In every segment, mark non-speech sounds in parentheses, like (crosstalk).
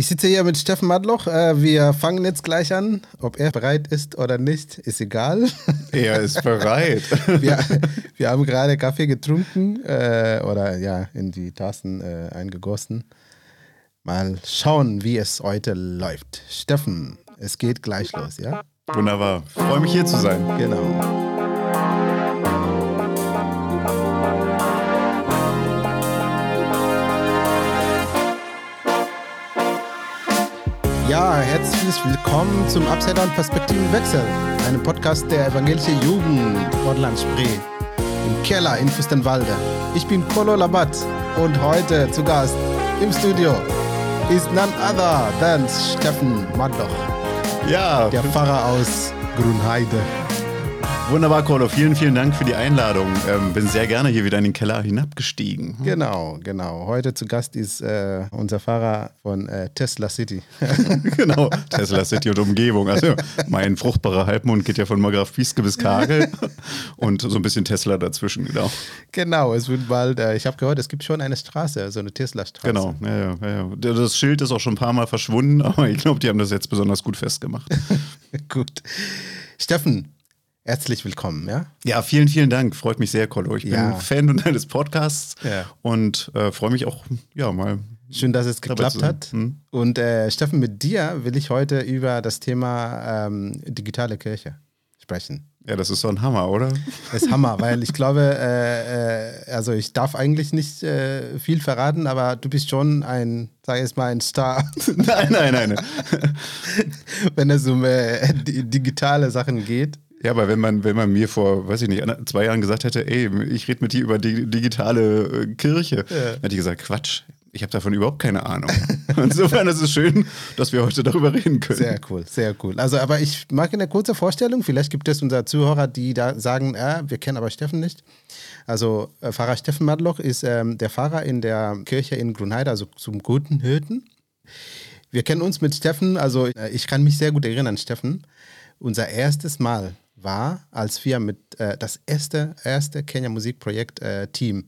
Ich sitze hier mit Steffen Madloch. Äh, wir fangen jetzt gleich an. Ob er bereit ist oder nicht, ist egal. (laughs) Er ist bereit. (laughs) wir, wir haben gerade Kaffee getrunken äh, oder ja, in die Tassen äh, eingegossen. Mal schauen, wie es heute läuft. Steffen, es geht gleich los, ja? Wunderbar. Freue mich hier zu sein. Genau. Ja, herzlich willkommen zum Upside Down Perspektivenwechsel, einem Podcast der evangelischen Jugend Nordland Spree im Keller in Fürstenwalde. Ich bin Kolo Labat und heute zu Gast im Studio ist none other than Steffen Madloch. Ja. Der Pfarrer aus Grunheide. Wunderbar, Kolo. Vielen, vielen Dank für die Einladung. Ähm, bin sehr gerne hier wieder in den Keller hinabgestiegen. Genau, genau. Heute zu Gast ist äh, unser Fahrer von äh, Tesla City. (laughs) (laughs) genau, Tesla City und Umgebung. Also mein fruchtbarer Halbmond geht ja von Margraf Pieske bis Kagel (laughs) und so ein bisschen Tesla dazwischen, genau. Genau, es wird bald, äh, ich habe gehört, es gibt schon eine Straße, so eine Tesla-Straße. Genau, ja, ja, ja. Das Schild ist auch schon ein paar Mal verschwunden, aber ich glaube, die haben das jetzt besonders gut festgemacht. gut. Steffen, Herzlich willkommen, ja? Ja, vielen, vielen Dank. Freut mich sehr, Kolo. Ich ja. bin Fan deines Podcasts ja. und äh, freue mich auch, ja, mal. Schön, dass es geklappt hat. Hm? Und äh, Steffen, mit dir will ich heute über das Thema ähm, digitale Kirche sprechen. Ja, das ist so ein Hammer, oder? Das ist Hammer, weil ich glaube, äh, äh, also ich darf eigentlich nicht äh, viel verraten, aber du bist schon ein, sag ich jetzt mal, ein Star. (laughs) nein, nein, nein. Wenn es um äh, digitale Sachen geht. Ja, aber wenn man, wenn man mir vor, weiß ich nicht, zwei Jahren gesagt hätte, ey, ich rede mit dir über die digitale äh, Kirche, ja. hätte ich gesagt, Quatsch, ich habe davon überhaupt keine Ahnung. (laughs) Insofern ist es schön, dass wir heute darüber reden können. Sehr cool, sehr cool. Also, aber ich mag eine kurze Vorstellung. Vielleicht gibt es unsere Zuhörer, die da sagen, äh, wir kennen aber Steffen nicht. Also, äh, Pfarrer Steffen Madloch ist ähm, der Pfarrer in der Kirche in Grunheide, also zum Guten Hirten. Wir kennen uns mit Steffen, also äh, ich kann mich sehr gut erinnern an Steffen. Unser erstes Mal war, als wir mit äh, das erste, erste Kenya Musikprojekt äh, Team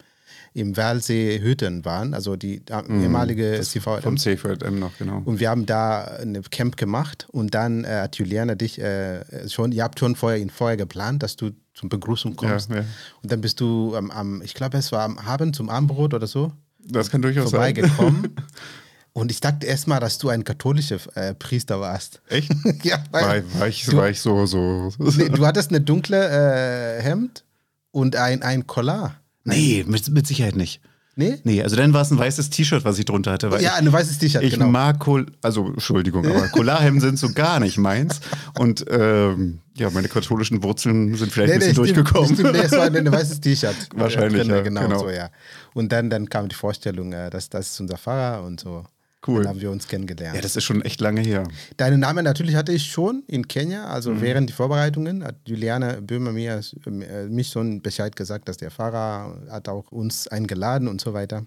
im Walsee Hütten waren, also die mm, ehemalige CVM. Vom CVM noch, genau. Und wir haben da ein Camp gemacht und dann äh, hat Juliana dich äh, schon, ihr habt schon vorher ihn vorher geplant, dass du zum Begrüßung kommst. Ja, ja. Und dann bist du ähm, am, ich glaube, es war am Abend zum Abendbrot oder so. Das kann durchaus vorbeigekommen. sein. (laughs) Und ich dachte erstmal, dass du ein katholischer äh, Priester warst. Echt? (laughs) ja, weil war, war, ich, du, war ich so. so. Nee, du hattest eine dunkle äh, Hemd und ein, ein Collar. Nee, mit, mit Sicherheit nicht. Nee? Nee, also dann war es ein weißes T-Shirt, was ich drunter hatte. ja, ein weißes T-Shirt, Ich genau. mag, Kol also Entschuldigung, aber (laughs) Collarhemden sind so gar nicht meins. Und ähm, ja, meine katholischen Wurzeln sind vielleicht nee, ein bisschen nee, durchgekommen. Stimmt, nee, es war ein (laughs) weißes T-Shirt. Wahrscheinlich, drin, ja, genau, genau, so, ja. Und dann, dann kam die Vorstellung, äh, dass das ist unser Pfarrer und so. Cool. Dann haben wir uns kennengelernt. Ja, das ist schon echt lange her. Deinen Namen natürlich hatte ich schon in Kenia, also mhm. während die Vorbereitungen hat Juliane Böhmer mir, äh, mich schon Bescheid gesagt, dass der Fahrer hat auch uns eingeladen und so weiter.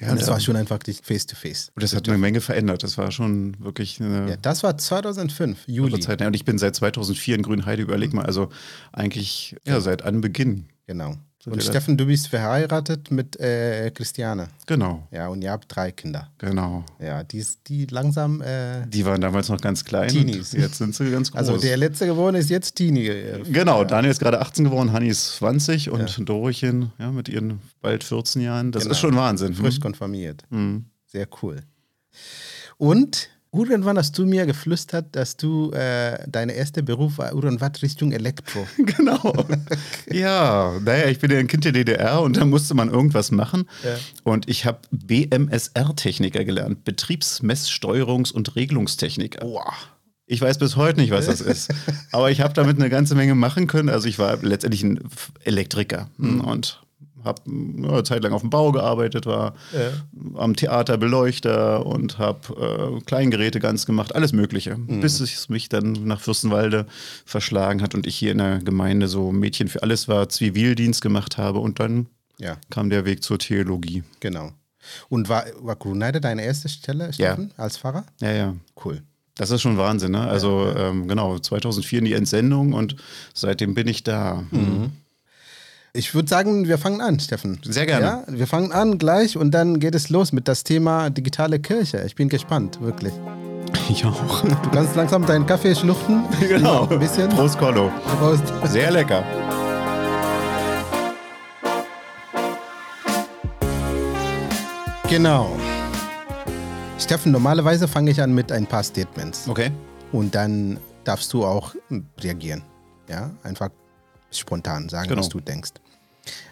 Ja, und das war schon einfach face to face. Und das hat eine Menge verändert. Das war schon wirklich eine. Ja, das war 2005, Juli. Zeit. Und ich bin seit 2004 in Grünheide, überleg mal, also eigentlich ja, seit Anbeginn. Genau. Und Steffen, du bist verheiratet mit äh, Christiane. Genau. Ja, und ihr habt drei Kinder. Genau. Ja, die, die langsam. Äh, die waren damals noch ganz klein. Teenies. Jetzt sind sie ganz also groß. Also der letzte geworden ist jetzt Teenie. Äh, genau, Daniel ist gerade 18 geworden, Hanni ist 20 und ja. Dorochen ja, mit ihren bald 14 Jahren. Das genau. ist schon Wahnsinn. Frisch konfirmiert. Mhm. Sehr cool. Und Irgendwann hast du mir geflüstert, dass du äh, dein erster Beruf war irgendwas Richtung Elektro. (laughs) genau. (laughs) ja, naja, ich bin ja ein Kind der DDR und da musste man irgendwas machen. Ja. Und ich habe BMSR-Techniker gelernt, Betriebsmesssteuerungs- und Regelungstechniker. Wow. Ich weiß bis heute nicht, was das (laughs) ist. Aber ich habe damit eine ganze Menge machen können. Also ich war letztendlich ein Elektriker mhm. und habe eine Zeit lang auf dem Bau gearbeitet, war ja. am Theater Beleuchter und habe äh, Kleingeräte ganz gemacht, alles Mögliche. Mhm. Bis es mich dann nach Fürstenwalde verschlagen hat und ich hier in der Gemeinde so Mädchen für alles war, Zivildienst gemacht habe und dann ja. kam der Weg zur Theologie. Genau. Und war, war Grunheide deine erste Stelle, Steffen, ja. als Pfarrer? Ja, ja. Cool. Das ist schon Wahnsinn, ne? Also ja, ähm, genau, 2004 in die Entsendung und seitdem bin ich da. Mhm. Ich würde sagen, wir fangen an, Steffen. Sehr gerne. Ja, wir fangen an gleich und dann geht es los mit das Thema digitale Kirche. Ich bin gespannt, wirklich. Ich auch. Du kannst langsam deinen Kaffee schluchten. (laughs) Genau. Ein bisschen. Prost, Collo. Prost. Sehr lecker. Genau. Steffen, normalerweise fange ich an mit ein paar Statements. Okay. Und dann darfst du auch reagieren. Ja, einfach spontan sagen, Genau. was du denkst.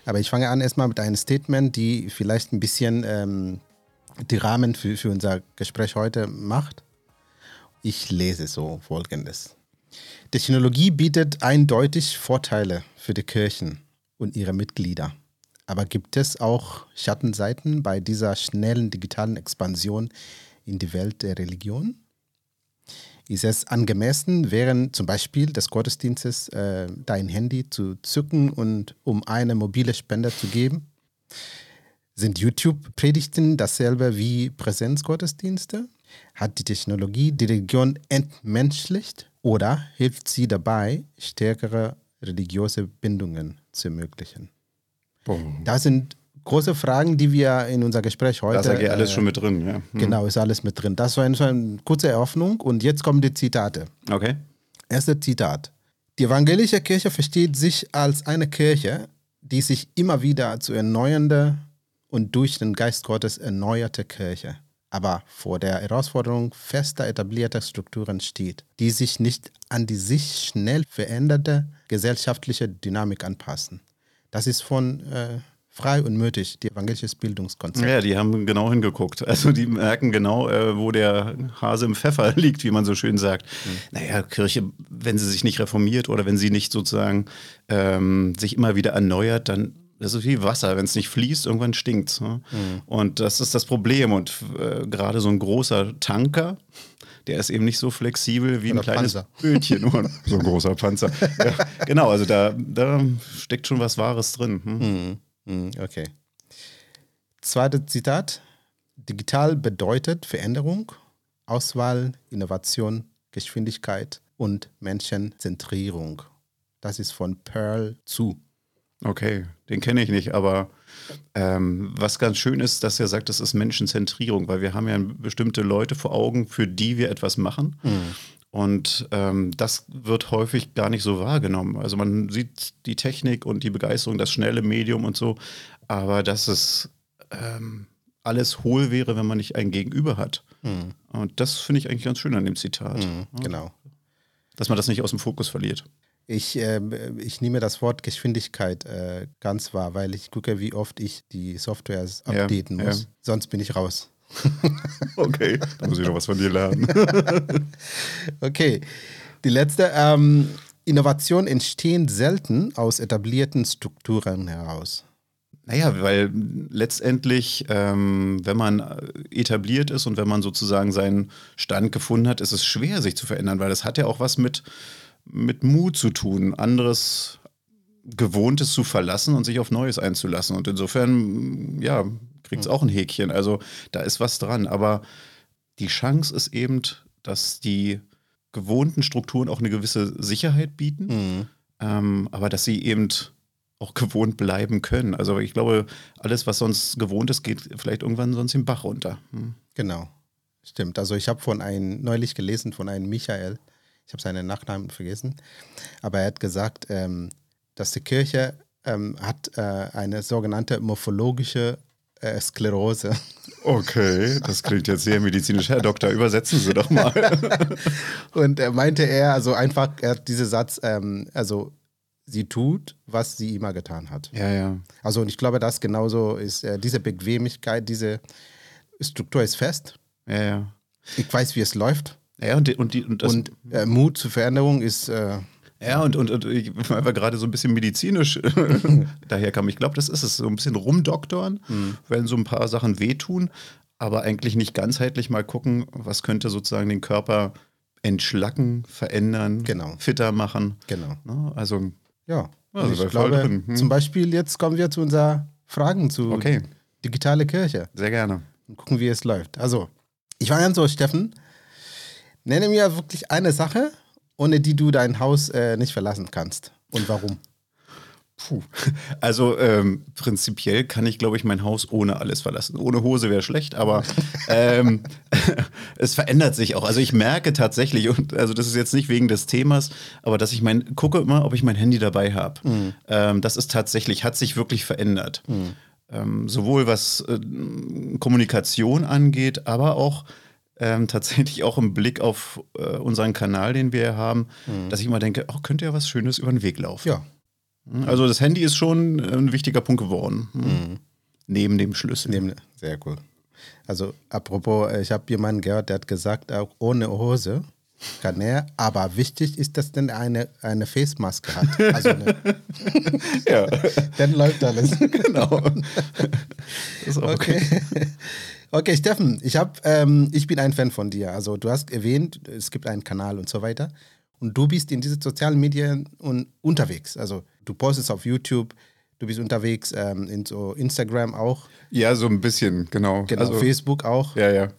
Aber ich fange an erstmal mit einem Statement, die vielleicht ein bisschen ähm, die Rahmen für, für unser Gespräch heute macht. Ich lese so folgendes. Technologie bietet eindeutig Vorteile für die Kirchen und ihre Mitglieder. Aber gibt es auch Schattenseiten bei dieser schnellen digitalen Expansion in die Welt der Religion? Ist es angemessen, während zum Beispiel des Gottesdienstes äh, dein Handy zu zücken und um eine mobile Spende zu geben? Sind YouTube-Predigten dasselbe wie Präsenzgottesdienste? Hat die Technologie die Religion entmenschlicht oder hilft sie dabei, stärkere religiöse Bindungen zu ermöglichen? Das sind große Fragen, die wir in unser Gespräch heute. Da ist ja alles äh, schon mit drin, ja. Hm. Genau, ist alles mit drin. Das war eine, eine kurze Eröffnung und jetzt kommen die Zitate. Okay. Erste Zitat. Die evangelische Kirche versteht sich als eine Kirche, die sich immer wieder zu erneuernde und durch den Geist Gottes erneuerte Kirche, aber vor der Herausforderung fester etablierter Strukturen steht, die sich nicht an die sich schnell veränderte gesellschaftliche Dynamik anpassen. Das ist von äh, Frei und Mötig, die evangelisches Bildungskonzept. Ja, die haben genau hingeguckt. Also die merken genau, äh, wo der Hase im Pfeffer (laughs) liegt, wie man so schön sagt. Naja, Kirche, wenn sie sich nicht reformiert oder wenn sie nicht sozusagen ähm, sich immer wieder erneuert, dann das ist wie Wasser. Wenn es nicht fließt, irgendwann stinkt ne? Und das ist das Problem. Und äh, gerade so ein großer Tanker, der ist eben nicht so flexibel wie ein Oder kleines Panzer. Bötchen. (laughs) So ein großer Panzer. ja, genau, also da, da steckt schon was Wahres drin. Hm? Hm, Okay. Zweites Zitat. Digital bedeutet Veränderung, Auswahl, Innovation, Geschwindigkeit und Menschenzentrierung. Das ist von Pearl zu. Okay, den kenne ich nicht, aber ähm, was ganz schön ist, dass er sagt, das ist Menschenzentrierung, weil wir haben ja bestimmte Leute vor Augen, für die wir etwas machen. Und ähm, das wird häufig gar nicht so wahrgenommen. Also man sieht die Technik und die Begeisterung, das schnelle Medium und so, aber dass es ähm, alles hohl wäre, wenn man nicht ein Gegenüber hat. Und das finde ich eigentlich ganz schön an dem Zitat, Genau. dass man das nicht aus dem Fokus verliert. Ich, ähm, ich nehme das Wort Geschwindigkeit äh, ganz wahr, weil ich gucke, wie oft ich die Softwares Ja, updaten ja. muss. Sonst bin ich raus. (laughs) Okay, da muss ich noch was von dir lernen. (laughs) Okay, die letzte. Ähm, Innovationen entstehen selten aus etablierten Strukturen heraus. Naja, weil letztendlich, ähm, wenn man etabliert ist und wenn man sozusagen seinen Stand gefunden hat, ist es schwer, sich zu verändern, weil das hat ja auch was mit, mit Mut zu tun, anderes Gewohntes zu verlassen und sich auf Neues einzulassen. Und insofern, ja, kriegt es auch ein Häkchen. Also da ist was dran. Aber die Chance ist eben, dass die gewohnten Strukturen auch eine gewisse Sicherheit bieten ähm, aber dass sie eben auch gewohnt bleiben können. Also ich glaube, alles, was sonst gewohnt ist, geht vielleicht irgendwann sonst den Bach runter. Hm. Genau, stimmt. Also ich habe von einem neulich gelesen von einem Michael. Ich habe seinen Nachnamen vergessen, aber er hat gesagt, ähm, dass die Kirche ähm, hat äh, eine sogenannte morphologische äh, Sklerose. Okay, das klingt jetzt sehr medizinisch. Herr Doktor, übersetzen Sie doch mal. (laughs) Und er meinte er, also einfach, er hat diesen Satz, ähm, also sie tut, was sie immer getan hat. ja, ja. Also und ich glaube, das genauso ist, äh, diese Bequemlichkeit, diese Struktur ist fest. Ja, ja. Ich weiß, wie es läuft. Ja, und, die, und, die, und das. und äh, Mut zur Veränderung ist, äh, ja, und, und, und ich war gerade so ein bisschen medizinisch (laughs) daher kam. Ich glaube, das ist es. So ein bisschen rumdoktoren, wenn so ein paar Sachen wehtun, aber eigentlich nicht ganzheitlich mal gucken, was könnte sozusagen den Körper entschlacken, verändern, Genau. fitter machen. genau. Ne? Also, Ja. Also ich glaube, hm. zum Beispiel jetzt kommen wir zu unseren Fragen zu Okay. digitale Kirche sehr gerne. und gucken, wie es läuft. Also, ich war ganz so, Steffen, nenne mir wirklich eine Sache, ohne die du dein Haus äh, nicht verlassen kannst. Und warum? Puh. Also ähm, prinzipiell kann ich, glaube ich, mein Haus ohne alles verlassen. Ohne Hose wäre schlecht, aber (laughs) ähm, (laughs) es verändert sich auch. Also ich merke tatsächlich, und also das ist jetzt nicht wegen des Themas, aber dass ich mein, gucke immer, ob ich mein Handy dabei habe. Mhm. Ähm, das ist tatsächlich, hat sich wirklich verändert. Mhm. Ähm, sowohl was äh, Kommunikation angeht, aber auch ähm, tatsächlich auch im Blick auf äh, unseren Kanal, den wir haben, mhm. dass ich immer denke, oh, könnte ja was Schönes über den Weg laufen. Ja. Hm, also das Handy ist schon ein wichtiger Punkt geworden. Hm. Mhm. Neben dem Schlüssel. Neben, sehr cool. Also apropos, äh, ich habe jemanden gehört, der hat gesagt, auch ohne Hose kann er, aber wichtig ist, dass er eine, eine Face-Maske hat. Also eine (laughs) ja. (laughs) Dann läuft alles. Genau. (laughs) okay. okay. Okay, Steffen, ich, hab, ähm, ich bin ein Fan von dir. Also du hast erwähnt, es gibt einen Kanal und so weiter. Und du bist in diesen sozialen Medien un unterwegs. Also du postest auf YouTube, du bist unterwegs ähm, in so Instagram auch. Ja, so ein bisschen, genau. Genau, also, Facebook auch. Ja, ja.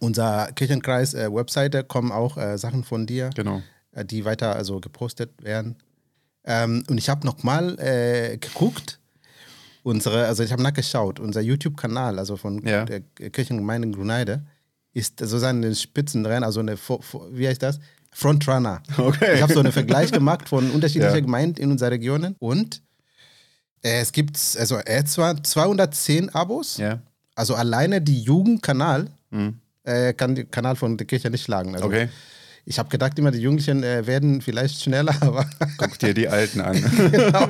Unser Kirchenkreis-Webseite äh, kommen auch äh, Sachen von dir, genau. äh, die weiter also gepostet werden. Ähm, und ich habe nochmal äh, geguckt, unsere, also ich habe nachgeschaut, unser YouTube-Kanal, also von ja. der Kirchengemeinde Gruneide, ist sozusagen den Spitzenrennen, also eine, wie heißt das? Frontrunner. Okay. Ich habe so einen Vergleich gemacht von unterschiedlichen (laughs) ja. Gemeinden in unserer Region und äh, es gibt also er zwar 210 Abos, ja. also alleine die Jugendkanal mhm. äh, kann den Kanal von der Kirche nicht schlagen. Also, okay. Ich habe gedacht, immer die Jugendlichen äh, werden vielleicht schneller, aber. Guck dir die Alten an. (laughs) genau.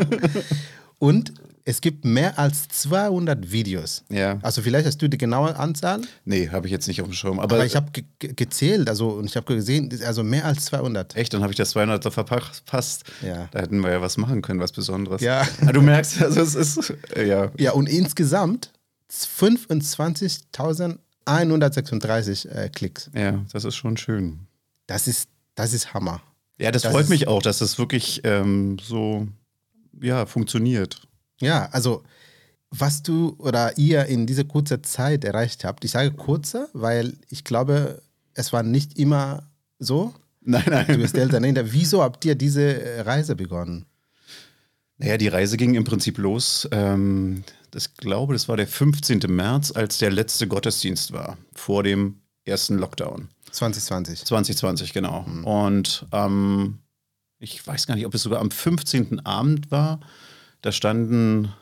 Und es gibt mehr als 200 Videos. Ja. Also vielleicht hast du die genaue Anzahl? Nee, habe ich jetzt nicht auf dem Schirm. Aber, aber ich habe ge gezählt, also und ich habe gesehen, also mehr als 200. Echt? Dann habe ich das 200 so verpasst. Ja. Da hätten wir ja was machen können, was Besonderes. Ja. Aber du merkst, (laughs) also es ist, ja. Ja, und insgesamt 25.136 äh, Klicks. Ja, das ist schon schön. Das ist, das ist Hammer. Ja, das, das freut mich auch, dass das wirklich ähm, so ja, funktioniert. Ja, also was du oder ihr in dieser kurzen Zeit erreicht habt, ich sage kurze, weil ich glaube, es war nicht immer so. Nein, nein. Du bist älter. Wieso habt ihr diese Reise begonnen? Naja, die Reise ging im Prinzip los. Ähm, das glaube, das war der 15. März, als der letzte Gottesdienst war, vor dem ersten Lockdown. 2020. 2020, genau. Mhm. Und ähm, ich weiß gar nicht, ob es sogar am 15. Abend war. Da standen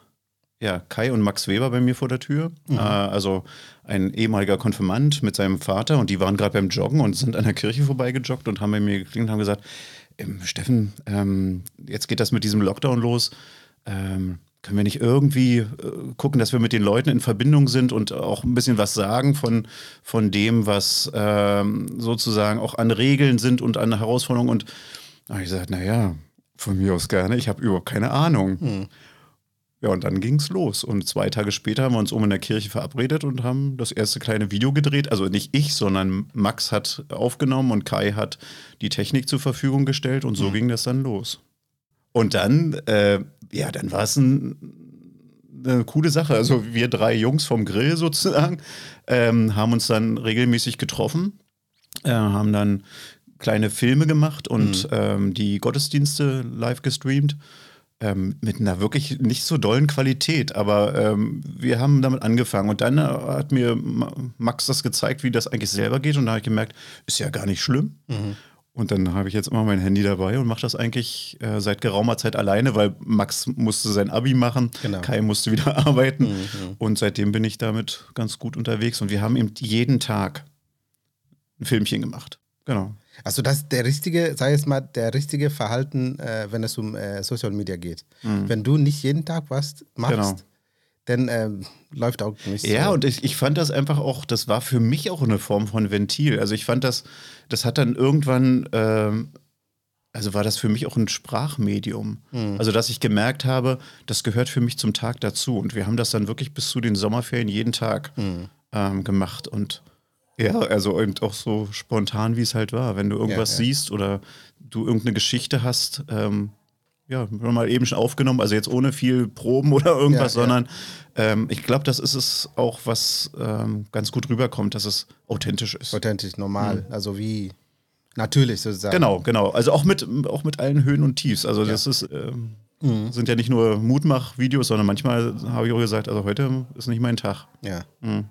ja, Kai und Max Weber bei mir vor der Tür. Mhm. Äh, also ein ehemaliger Konfirmand mit seinem Vater und die waren gerade beim Joggen und sind an der Kirche vorbeigejoggt und haben bei mir geklingelt und haben gesagt, ähm, Steffen, ähm, jetzt geht das mit diesem Lockdown los. Ähm, können wir nicht irgendwie äh, gucken, dass wir mit den Leuten in Verbindung sind und auch ein bisschen was sagen von, von dem, was ähm, sozusagen auch an Regeln sind und an Herausforderungen? Und da habe ich gesagt, naja, von mir aus gerne. Ich habe überhaupt keine Ahnung. Hm. Ja, und dann ging es los. Und zwei Tage später haben wir uns oben in der Kirche verabredet und haben das erste kleine Video gedreht. Also nicht ich, sondern Max hat aufgenommen und Kai hat die Technik zur Verfügung gestellt und so hm. ging das dann los. Und dann, äh, ja, dann war es ein, eine coole Sache. Also wir drei Jungs vom Grill sozusagen ähm, haben uns dann regelmäßig getroffen, äh, haben dann kleine Filme gemacht und mhm. ähm, die Gottesdienste live gestreamt. Ähm, mit einer wirklich nicht so dollen Qualität, aber ähm, wir haben damit angefangen und dann äh, hat mir Max das gezeigt, wie das eigentlich selber geht und da habe ich gemerkt, ist ja gar nicht schlimm. Mhm. Und dann habe ich jetzt immer mein Handy dabei und mache das eigentlich äh, seit geraumer Zeit alleine, weil Max musste sein Abi machen, genau. Kai musste wieder (laughs) arbeiten mhm. und seitdem bin ich damit ganz gut unterwegs und wir haben eben jeden Tag ein Filmchen gemacht. Genau. Also das ist der richtige, sei es mal, der richtige Verhalten, äh, wenn es um äh, Social Media geht. Mhm. Wenn du nicht jeden Tag was machst, genau. dann ähm, läuft auch nicht so. Ja, und ich, ich fand das einfach auch, das war für mich auch eine Form von Ventil. Also ich fand das, das hat dann irgendwann, ähm, also war das für mich auch ein Sprachmedium. Mhm. Also dass ich gemerkt habe, das gehört für mich zum Tag dazu. Und wir haben das dann wirklich bis zu den Sommerferien jeden Tag mhm. ähm, gemacht und ja, also eben auch so spontan, wie es halt war. Wenn du irgendwas ja, ja. siehst oder du irgendeine Geschichte hast, ähm, ja, mal eben schon aufgenommen, also jetzt ohne viel Proben oder irgendwas, ja, sondern ähm, ich glaube, das ist es auch, was ähm, ganz gut rüberkommt, dass es authentisch ist. Authentisch, normal, mhm. also wie natürlich sozusagen. Genau, genau. Also auch mit, auch mit allen Höhen und Tiefs. Also das ist, ähm, Mhm. Sind ja nicht nur Mutmach-Videos, sondern manchmal habe ich auch gesagt, also heute ist nicht mein Tag. Ja. Mhm.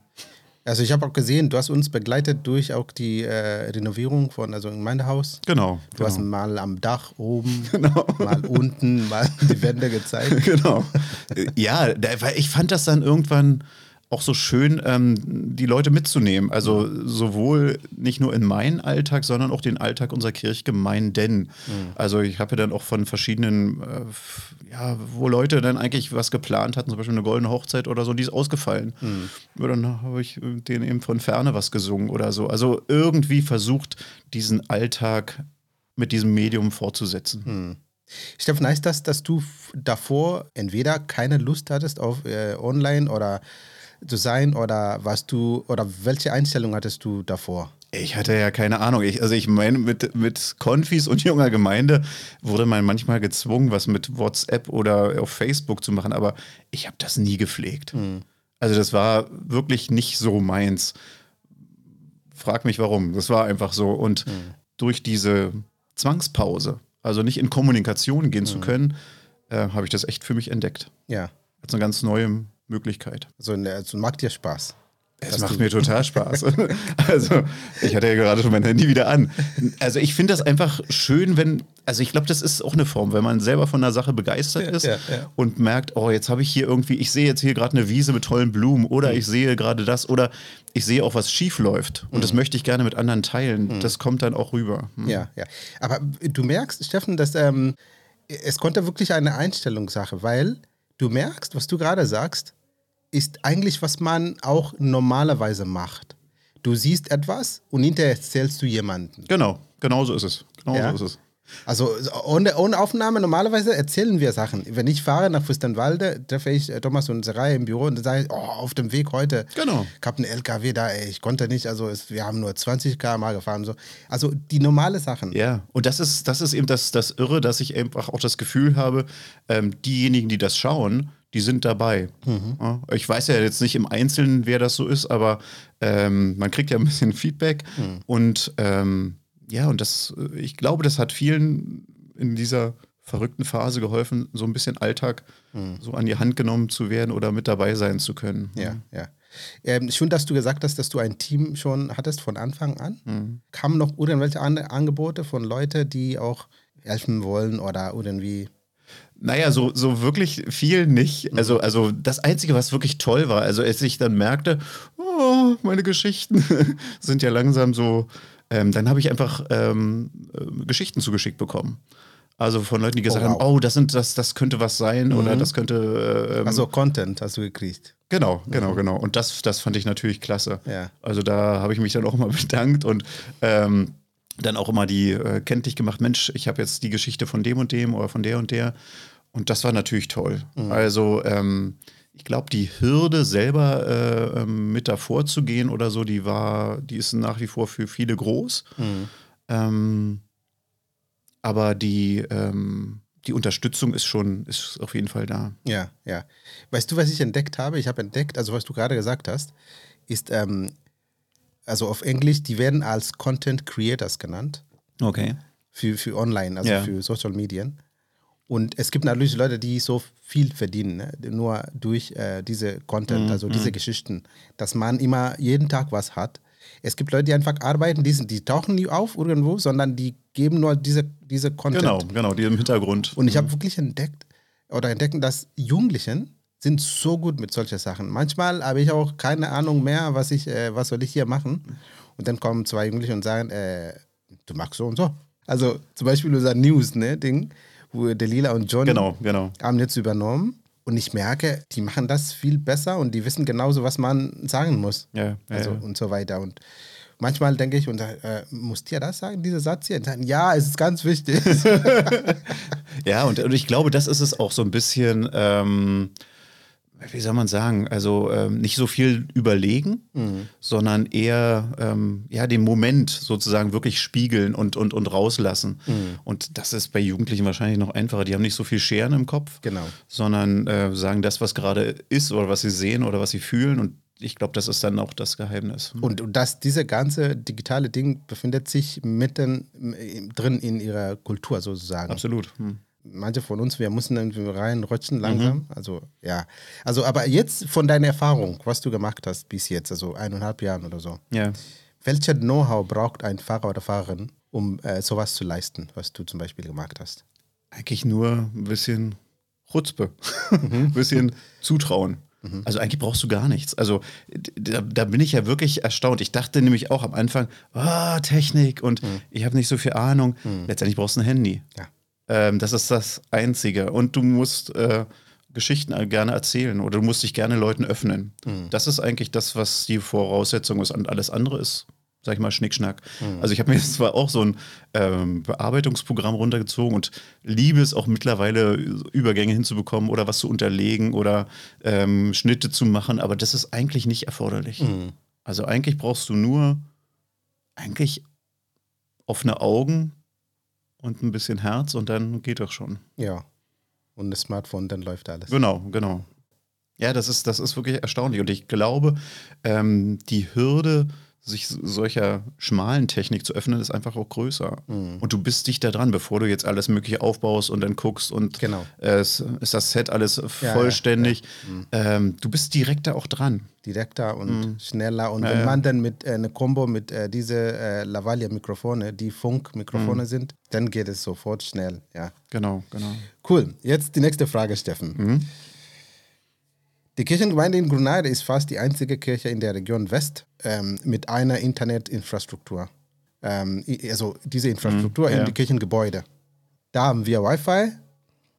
Also ich habe auch gesehen, du hast uns begleitet durch auch die äh, Renovierung von, also in meinem Haus. Genau. Du genau. hast mal am Dach oben, (laughs) genau. mal unten, mal die Wände gezeigt. (laughs) Genau. Ja, ich fand das dann irgendwann auch so schön, ähm, die Leute mitzunehmen. Also sowohl nicht nur in meinen Alltag, sondern auch den Alltag unserer Kirchgemeinden. Mhm. Also ich habe ja dann auch von verschiedenen, äh, ja, wo Leute dann eigentlich was geplant hatten, zum Beispiel eine goldene Hochzeit oder so, die ist ausgefallen. Mhm. Ja, dann habe ich denen eben von Ferne was gesungen oder so. Also irgendwie versucht, diesen Alltag mit diesem Medium fortzusetzen. Mhm. Steffen, heißt das, dass du davor entweder keine Lust hattest auf äh, online oder zu sein oder was du oder welche Einstellung hattest du davor? Ich hatte ja keine Ahnung. Ich, also ich meine, mit, mit Konfis und (laughs) junger Gemeinde wurde man manchmal gezwungen, was mit WhatsApp oder auf Facebook zu machen, aber ich habe das nie gepflegt. Mhm. Also das war wirklich nicht so meins. Frag mich warum. Das war einfach so. Und mhm. durch diese Zwangspause, also nicht in Kommunikation gehen mhm. zu können, äh, habe ich das echt für mich entdeckt. Ja. Als eine ganz neue Möglichkeit. Also, also macht dir Spaß. Es macht mir total Spaß. (laughs) (laughs) also, ich hatte ja gerade schon mein Handy wieder an. Also, ich finde das einfach schön, wenn, also ich glaube, das ist auch eine Form, wenn man selber von einer Sache begeistert ist ja, ja. und merkt, oh, jetzt habe ich hier irgendwie, ich sehe jetzt hier gerade eine Wiese mit tollen Blumen oder mhm. ich sehe gerade das oder ich sehe auch, was schief läuft und mhm. das möchte ich gerne mit anderen teilen. Mhm. Das kommt dann auch rüber. Mhm. Ja, ja. Aber du merkst, Steffen, dass ähm, es konnte wirklich eine Einstellungssache, weil du merkst, was du gerade sagst, ist eigentlich, was man auch normalerweise macht. Du siehst etwas und hinterher erzählst du jemanden. Genau, genau so ist es. Genau ja? so ist es. Also ohne, ohne Aufnahme, normalerweise erzählen wir Sachen. Wenn ich fahre nach Fürstenwalde, treffe ich äh, Thomas und Sarai im Büro und sage, oh, auf dem Weg heute, genau. ich habe einen LKW da, ey, ich konnte nicht, also es, wir haben nur 20 km gefahren. So. Also die normale Sachen. Ja, und das ist, das ist eben das, das Irre, dass ich einfach auch das Gefühl habe, ähm, diejenigen, die das schauen, die sind dabei. Mhm. Ja, ich weiß ja jetzt nicht im Einzelnen, wer das so ist, aber ähm, man kriegt ja ein bisschen Feedback mhm. und ähm, ja, und das, ich glaube, das hat vielen in dieser verrückten Phase geholfen, so ein bisschen Alltag mhm. so an die Hand genommen zu werden oder mit dabei sein zu können. Ja, ja. Ähm, schön, dass du gesagt hast, dass du ein Team schon hattest von Anfang an. Mhm. Kamen noch irgendwelche Angebote von Leuten, die auch helfen wollen oder irgendwie naja, so, so wirklich viel nicht. Mhm. Also, also das Einzige, was wirklich toll war, also als ich dann merkte, oh, meine Geschichten (laughs) sind ja langsam so, ähm, dann habe ich einfach ähm, äh, Geschichten zugeschickt bekommen. Also von Leuten, die gesagt oh, wow. haben, oh, das, sind, das, das könnte was sein mhm. oder das könnte. Äh, ähm, also Content hast du gekriegt. Genau, genau, mhm. genau. Und das, das fand ich natürlich klasse. Ja. Also da habe ich mich dann auch mal (laughs) bedankt und ähm, dann auch immer die äh, kenntlich gemacht, Mensch, ich habe jetzt die Geschichte von dem und dem oder von der und der. Und das war natürlich toll. Mhm. Also ähm, ich glaube, die Hürde selber äh, ähm, mit davor zu gehen oder so, die war, die ist nach wie vor für viele groß. Mhm. Ähm, aber die, ähm, die Unterstützung ist schon, ist auf jeden Fall da. Ja, ja. Weißt du, was ich entdeckt habe? Ich habe entdeckt, also was du gerade gesagt hast, ist, ähm, also auf Englisch, die werden als Content Creators genannt. Okay. Für, für online, also ja. für Social Medien. Und es gibt natürlich Leute, die so viel verdienen, ne? nur durch äh, diese Content, mm, also diese mm. Geschichten, dass man immer jeden Tag was hat. Es gibt Leute, die einfach arbeiten, die, sind, die tauchen nie auf irgendwo, sondern die geben nur diese, diese Content. Genau, genau, die im Hintergrund. Und ich habe mhm. wirklich entdeckt oder entdecken, dass Jugendlichen sind so gut mit solchen Sachen. Manchmal habe ich auch keine Ahnung mehr, was ich, äh, was soll ich hier machen. Und dann kommen zwei Jugendliche und sagen, äh, du machst so und so. Also zum Beispiel unser News-Ding, ne, wo Delila und John genau, genau. haben jetzt übernommen. Und ich merke, die machen das viel besser und die wissen genauso, was man sagen muss. Ja, ja, also ja. und so weiter. Und manchmal denke ich, und, äh, musst du ja das sagen, dieser Satz hier? Sagen, ja, es ist ganz wichtig. (laughs) ja, und, und ich glaube, das ist es auch so ein bisschen. Ähm wie soll man sagen, also ähm, nicht so viel überlegen, mhm. sondern eher ähm, ja, den Moment sozusagen wirklich spiegeln und, und, und rauslassen. Mhm. Und das ist bei Jugendlichen wahrscheinlich noch einfacher. Die haben nicht so viel Scheren im Kopf, genau. sondern äh, sagen das, was gerade ist oder was sie sehen oder was sie fühlen. Und ich glaube, das ist dann auch das Geheimnis. Und, und das, diese ganze digitale Ding befindet sich mitten drin in ihrer Kultur sozusagen. Absolut. Hm manche von uns, wir müssen irgendwie reinrutschen langsam. Mhm. Also ja. Also aber jetzt von deiner Erfahrung, was du gemacht hast bis jetzt, also eineinhalb Jahren oder so. Ja. Welcher Know-how braucht ein Fahrer oder Fahrerin, um äh, sowas zu leisten, was du zum Beispiel gemacht hast? Eigentlich nur ein bisschen Chutzpe, mhm. ein (laughs) bisschen Zutrauen. Mhm. Also eigentlich brauchst du gar nichts. Also da, da, bin ich ja wirklich erstaunt. Ich dachte nämlich auch am Anfang, oh, Technik und mhm. ich habe nicht so viel Ahnung. Mhm. Letztendlich brauchst du ein Handy. Ja. Ähm, das ist das Einzige. Und du musst äh, Geschichten gerne erzählen oder du musst dich gerne Leuten öffnen. Mhm. Das ist eigentlich das, was die Voraussetzung ist. Und alles andere ist sag ich mal, Schnickschnack. Mhm. Also ich habe mir (laughs) jetzt zwar auch so ein ähm, Bearbeitungsprogramm runtergezogen und liebe es auch mittlerweile, Übergänge hinzubekommen oder was zu unterlegen oder ähm, Schnitte zu machen, aber das ist eigentlich nicht erforderlich. Mhm. Also eigentlich brauchst du nur eigentlich offene Augen und ein bisschen Herz und dann geht doch schon. Ja. Und das Smartphone, dann läuft alles. Genau, genau. Ja, das ist, das ist wirklich erstaunlich. Und ich glaube, ähm, die Hürde, sich solcher schmalen Technik zu öffnen, ist einfach auch größer. Mhm. Und du bist dichter dran, bevor du jetzt alles Mögliche aufbaust und dann guckst und genau. äh, ist, ist, das Set alles vollständig. Ja, ja, ja. Mhm. Ähm, du bist direkter auch dran. Direkter und mhm. schneller. Und wenn man dann mit äh, einer Kombo mit äh, diese äh, Lavalier-Mikrofone, die Funkmikrofone mhm. sind, dann geht es sofort schnell. Ja. Genau, genau. Cool. Jetzt die nächste Frage, Steffen. Die Kirchengemeinde in Grenada ist fast die einzige Kirche in der Region West ähm, mit einer Internetinfrastruktur. Ähm, also diese Infrastruktur mhm, ja. in die Kirchengebäude. Da haben wir Wi-Fi,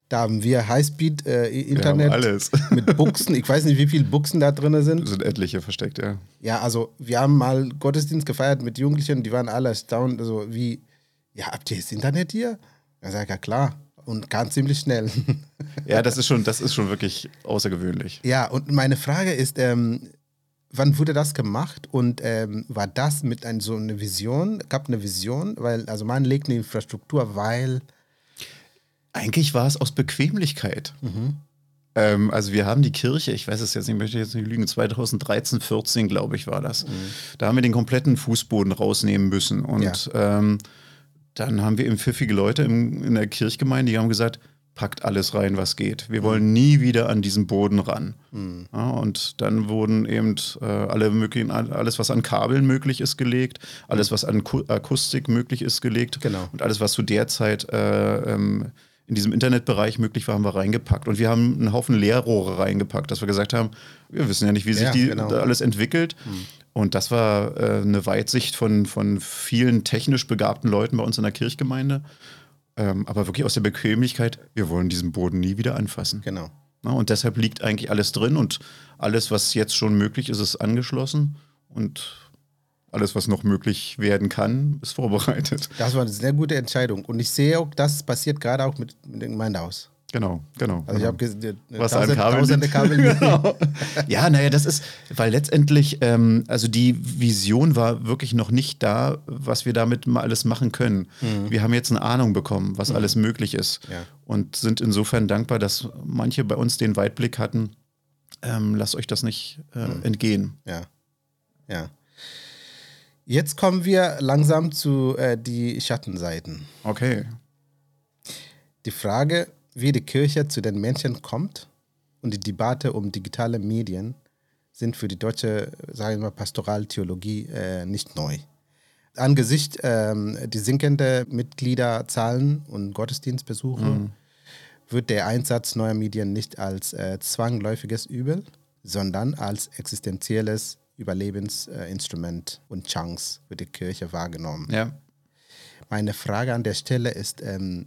da haben wir Highspeed-Internet äh, (laughs) mit Buchsen. Ich weiß nicht, wie viele Buchsen da drin sind. Es sind etliche versteckt, ja. Ja, also wir haben mal Gottesdienst gefeiert mit Jugendlichen, die waren alle erstaunt, also wie, ja, habt ihr das Internet hier? Er sagt, ja klar und kann ziemlich schnell. (laughs) ja, das ist schon, das ist schon wirklich außergewöhnlich. Ja, und meine Frage ist, ähm, wann wurde das gemacht und ähm, war das mit ein, so einer Vision? Gab eine Vision, weil also man legt eine Infrastruktur, weil eigentlich war es aus Bequemlichkeit. Mhm. Ähm, also wir haben die Kirche, ich weiß es jetzt nicht, möchte jetzt nicht lügen, 2013, 14 glaube ich war das. Mhm. Da haben wir den kompletten Fußboden rausnehmen müssen und ja. ähm, dann haben wir eben pfiffige Leute im, in der Kirchgemeinde, die haben gesagt, packt alles rein, was geht. Wir wollen nie wieder an diesen Boden ran. Mhm. Ja, und dann wurden eben äh, alle möglichen, alles, was an Kabeln möglich ist, gelegt, alles, was an Akustik möglich ist, gelegt. Genau. Und alles, was zu der Zeit äh, ähm, in diesem Internetbereich möglich war, haben wir reingepackt. Und wir haben einen Haufen Leerrohre reingepackt, dass wir gesagt haben, wir wissen ja nicht, wie sich ja, die genau. alles entwickelt. Mhm. Und das war äh, eine Weitsicht von, von vielen technisch begabten Leuten bei uns in der Kirchgemeinde. Ähm, aber wirklich aus der Bequemlichkeit, wir wollen diesen Boden nie wieder anfassen. Genau. Na, und deshalb liegt eigentlich alles drin und alles, was jetzt schon möglich ist, ist angeschlossen. Und alles, was noch möglich werden kann, ist vorbereitet. Das war eine sehr gute Entscheidung. Und ich sehe auch, das passiert gerade auch mit, mit dem Gemeindehaus. Genau, genau. Also genau. ich habe Was tausend, Kabel tausende Kabel. (laughs) genau. Ja, naja, das ist, weil letztendlich, ähm, also die Vision war wirklich noch nicht da, was wir damit mal alles machen können. Mhm. Wir haben jetzt eine Ahnung bekommen, was mhm. alles möglich ist. Ja. Und sind insofern dankbar, dass manche bei uns den Weitblick hatten. Ähm, lasst euch das nicht äh, mhm. entgehen. Ja. Ja. Jetzt kommen wir langsam zu äh, die Schattenseiten. Okay. Die Frage, wie die Kirche zu den Menschen kommt und die Debatte um digitale Medien sind für die deutsche, sagen wir Pastoraltheologie äh, nicht neu. Angesichts ähm, die sinkenden Mitgliederzahlen und Gottesdienstbesuche mhm. wird der Einsatz neuer Medien nicht als äh, zwangläufiges Übel, sondern als existenzielles Überlebensinstrument äh, und Chance für die Kirche wahrgenommen. Ja. Meine Frage an der Stelle ist, ähm,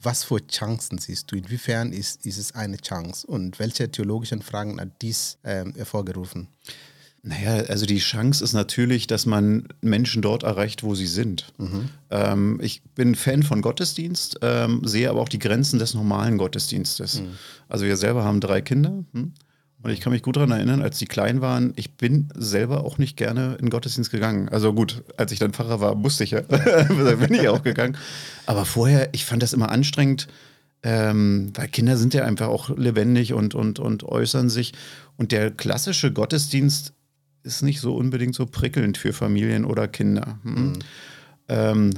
was für Chancen siehst du? Inwiefern ist, ist es eine Chance? Und welche theologischen Fragen hat dies ähm, hervorgerufen? Naja, also die Chance ist natürlich, dass man Menschen dort erreicht, wo sie sind. Mhm. Ähm, ich bin Fan von Gottesdienst, ähm, sehe aber auch die Grenzen des normalen Gottesdienstes. Mhm. Also wir selber haben drei Kinder. Hm? Und ich kann mich gut daran erinnern, als die klein waren, ich bin selber auch nicht gerne in Gottesdienst gegangen. Also gut, als ich dann Pfarrer war, musste ich ja. (laughs) da bin ich auch gegangen. Aber vorher, ich fand das immer anstrengend, ähm, weil Kinder sind ja einfach auch lebendig und, und, und äußern sich. Und der klassische Gottesdienst ist nicht so unbedingt so prickelnd für Familien oder Kinder. Hm. Mhm. Ähm,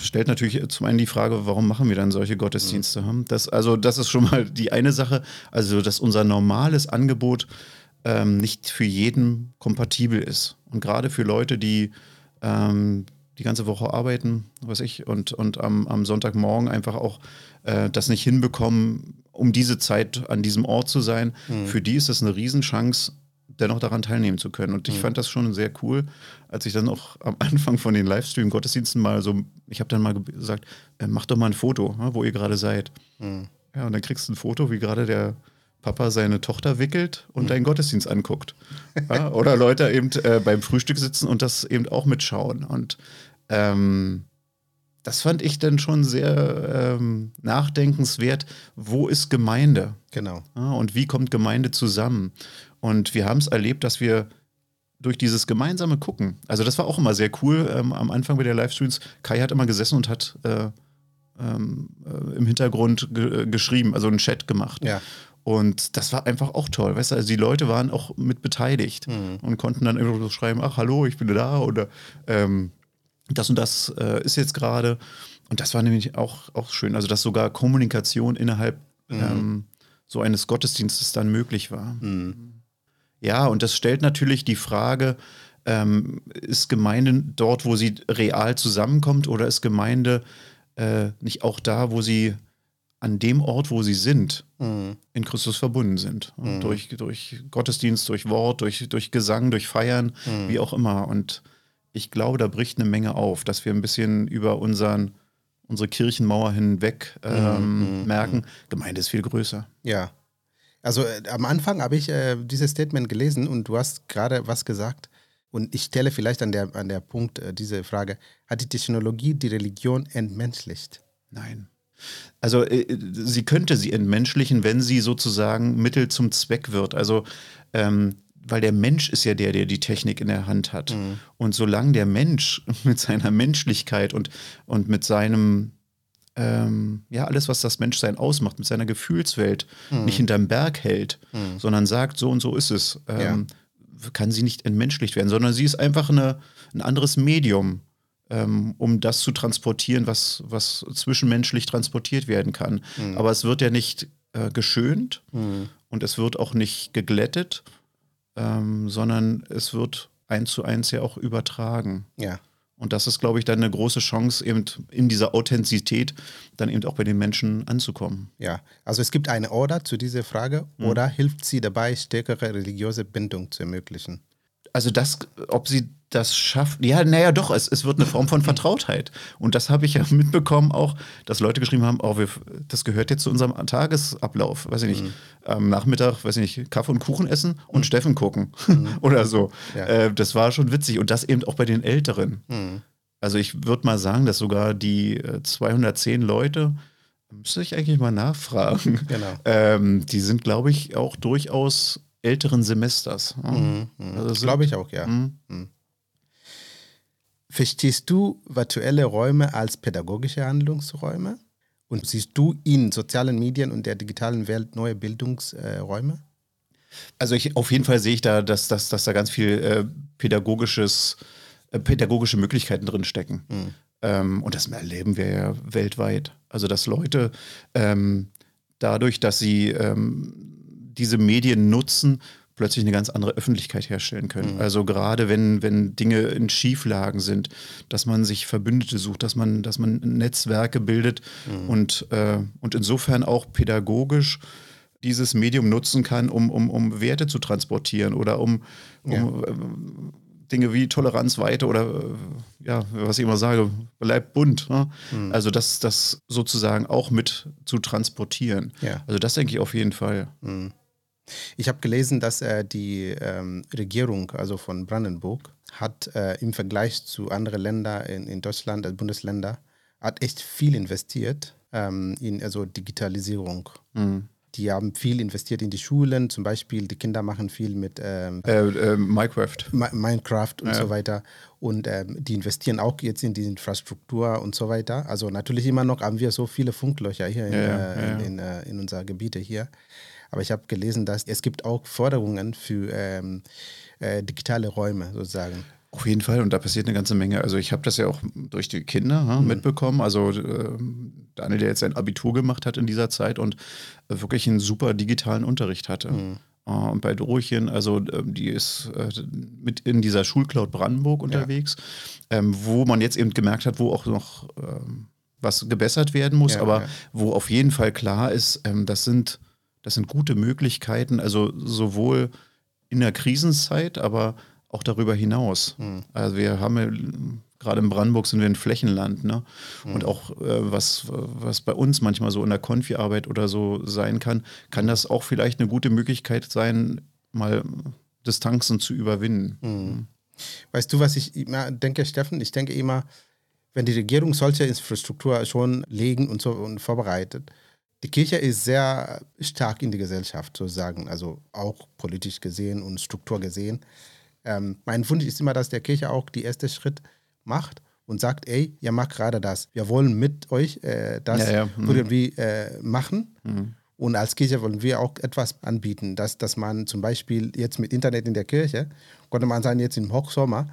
stellt natürlich zum einen die Frage, warum machen wir dann solche Gottesdienste? Mhm. Das, also, das ist schon mal die eine Sache. Also, dass unser normales Angebot ähm, nicht für jeden kompatibel ist. Und gerade für Leute, die ähm, die ganze Woche arbeiten, was ich, und, und am, am Sonntagmorgen einfach auch äh, das nicht hinbekommen, um diese Zeit an diesem Ort zu sein. Mhm. Für die ist das eine Riesenchance, dennoch daran teilnehmen zu können. Und ich mhm. fand das schon sehr cool, als ich dann auch am (laughs) Anfang von den Livestream-Gottesdiensten mal so, ich habe dann mal gesagt, äh, mach doch mal ein Foto, wo ihr gerade seid. Mhm. Ja, und dann kriegst du ein Foto, wie gerade der Papa seine Tochter wickelt und mhm. deinen Gottesdienst anguckt. Ja, oder Leute eben äh, beim Frühstück sitzen und das eben auch mitschauen. Und ähm, das fand ich dann schon sehr ähm, nachdenkenswert. Wo ist Gemeinde? Genau. Ja, und wie kommt Gemeinde zusammen? Und wir haben es erlebt, dass wir durch dieses gemeinsame Gucken, also das war auch immer sehr cool ähm, am Anfang bei der Livestreams. Kai hat immer gesessen und hat äh, ähm, äh, im Hintergrund ge geschrieben, also einen Chat gemacht. Ja. Und das war einfach auch toll. Weißt du, also die Leute waren auch mit beteiligt mhm. und konnten dann einfach so schreiben: Ach, hallo, ich bin da oder ähm, das und das äh, ist jetzt gerade. Und das war nämlich auch, auch schön. Also, dass sogar Kommunikation innerhalb mhm. ähm, so eines Gottesdienstes dann möglich war. Mhm. Ja, und das stellt natürlich die Frage, ähm, ist Gemeinde dort, wo sie real zusammenkommt, oder ist Gemeinde äh, nicht auch da, wo sie an dem Ort, wo sie sind, mhm. in Christus verbunden sind. Mhm. Durch, durch Gottesdienst, durch Wort, durch, durch Gesang, durch Feiern, mhm. wie auch immer. Und ich glaube, da bricht eine Menge auf, dass wir ein bisschen über unseren, unsere Kirchenmauer hinweg mhm. ähm, mhm. merken, Gemeinde ist viel größer. Ja. Also äh, am Anfang habe ich äh, dieses Statement gelesen und du hast gerade was gesagt. Und ich stelle vielleicht an der, an der Punkt äh, diese Frage: Hat die Technologie die Religion entmenschlicht? Nein. Also äh, sie könnte sie entmenschlichen, wenn sie sozusagen Mittel zum Zweck wird. Also ähm, weil der Mensch ist ja der, der die Technik in der Hand hat. Mhm. Und solange der Mensch (laughs) mit seiner Menschlichkeit und, und mit seinem ähm, ja, alles, was das Menschsein ausmacht, mit seiner Gefühlswelt mhm. nicht hinterm Berg hält, mhm. sondern sagt, so und so ist es, ähm, ja. kann sie nicht entmenschlicht werden, sondern sie ist einfach eine, ein anderes Medium, ähm, um das zu transportieren, was, was zwischenmenschlich transportiert werden kann. Mhm. Aber es wird ja nicht äh, geschönt mhm. und es wird auch nicht geglättet, ähm, sondern es wird eins zu eins ja auch übertragen. Ja. Und das ist, glaube ich, dann eine große Chance, eben in dieser Authentizität dann eben auch bei den Menschen anzukommen. Ja, also es gibt eine Order zu dieser Frage mhm. oder hilft sie dabei, stärkere religiöse Bindung zu ermöglichen? Also das, ob sie das schafft, ja, naja, doch, es, es wird eine Form von Vertrautheit. Und das habe ich ja (laughs) mitbekommen auch, dass Leute geschrieben haben, oh, wir, das gehört jetzt zu unserem Tagesablauf, weiß ich nicht, mhm. am Nachmittag, weiß ich nicht, Kaffee und Kuchen essen und mhm. Steffen gucken mhm. (laughs) oder so. Ja. Äh, das war schon witzig und das eben auch bei den Älteren. Mhm. Also ich würde mal sagen, dass sogar die 210 äh, Leute, müsste ich eigentlich mal nachfragen, genau. (laughs) ähm, die sind, glaube ich, auch durchaus älteren Semesters. Mhm, mhm. also Glaube ich auch, ja. Mhm. mhm. Verstehst du virtuelle Räume als pädagogische Handlungsräume? Und siehst du in sozialen Medien und der digitalen Welt neue Bildungsräume? Also ich, auf jeden Fall sehe ich da, dass, dass, dass da ganz viel äh, pädagogisches, äh, pädagogische Möglichkeiten drin stecken. Mhm. Ähm, und das erleben wir ja weltweit. Also dass Leute ähm, dadurch, dass sie ähm, diese Medien nutzen, plötzlich eine ganz andere Öffentlichkeit herstellen können. Mhm. Also gerade wenn, wenn Dinge in Schieflagen sind, dass man sich Verbündete sucht, dass man, dass man Netzwerke bildet mhm. und, äh, und insofern auch pädagogisch dieses Medium nutzen kann, um, um, um Werte zu transportieren oder um, um ja. Äh, Dinge wie Toleranz weiter oder äh, ja, was ich immer sage, bleibt bunt. Ne? Mhm. Also das, das sozusagen auch mit zu transportieren. Ja. Also das denke ich auf jeden Fall. Mhm. Ich habe gelesen, dass äh, die ähm, Regierung, also von Brandenburg, hat äh, im Vergleich zu anderen Ländern in, in Deutschland, also Bundesländer, hat echt viel investiert ähm, in also Digitalisierung. Mhm. Die haben viel investiert in die Schulen, zum Beispiel die Kinder machen viel mit ähm, äh, äh Minecraft. Minecraft und ja. so weiter. Und ähm, die investieren auch jetzt in die Infrastruktur und so weiter. Also natürlich immer noch haben wir so viele Funklöcher hier in, ja, äh, in, in, äh, in unserer Gebiete hier. Aber ich habe gelesen, dass es gibt auch Forderungen für ähm, äh, digitale Räume sozusagen. Auf jeden Fall, und da passiert eine ganze Menge. Also ich habe das ja auch durch die Kinder ja, mhm. mitbekommen. Also äh, Daniel, der jetzt sein Abitur gemacht hat in dieser Zeit und äh, wirklich einen super digitalen Unterricht hatte. Mhm. Äh, und bei Dorchen, also ähm, die ist äh, mit in dieser Schulcloud Brandenburg unterwegs, ja. ähm, wo man jetzt eben gemerkt hat, wo auch noch ähm, was gebessert werden muss, ja, aber wo auf jeden Fall klar ist, ähm, das sind das sind gute Möglichkeiten, also sowohl in der Krisenzeit, aber auch darüber hinaus. Mhm. Also wir haben ja, gerade in Brandenburg sind wir ein Flächenland, ne? Mhm. Und auch äh, was, was bei uns manchmal so in der Konfi-Arbeit oder so sein kann, kann das auch vielleicht eine gute Möglichkeit sein, mal Distanzen zu überwinden. Mhm. Weißt du, was ich immer denke, Steffen? Ich denke immer, wenn die Regierung solche Infrastruktur schon legen und so und vorbereitet, die Kirche ist sehr stark in die Gesellschaft sozusagen, also auch politisch gesehen und Struktur gesehen. Ähm, mein Wunsch ist immer, dass der Kirche auch die erste Schritt macht und sagt, ey, ihr macht gerade das. Wir wollen mit euch äh, das ja, ja. Mhm. irgendwie äh, machen. Mhm. Und als Kirche wollen wir auch etwas anbieten, dass, dass man zum Beispiel jetzt mit Internet in der Kirche, konnte man sagen, jetzt im Hochsommer,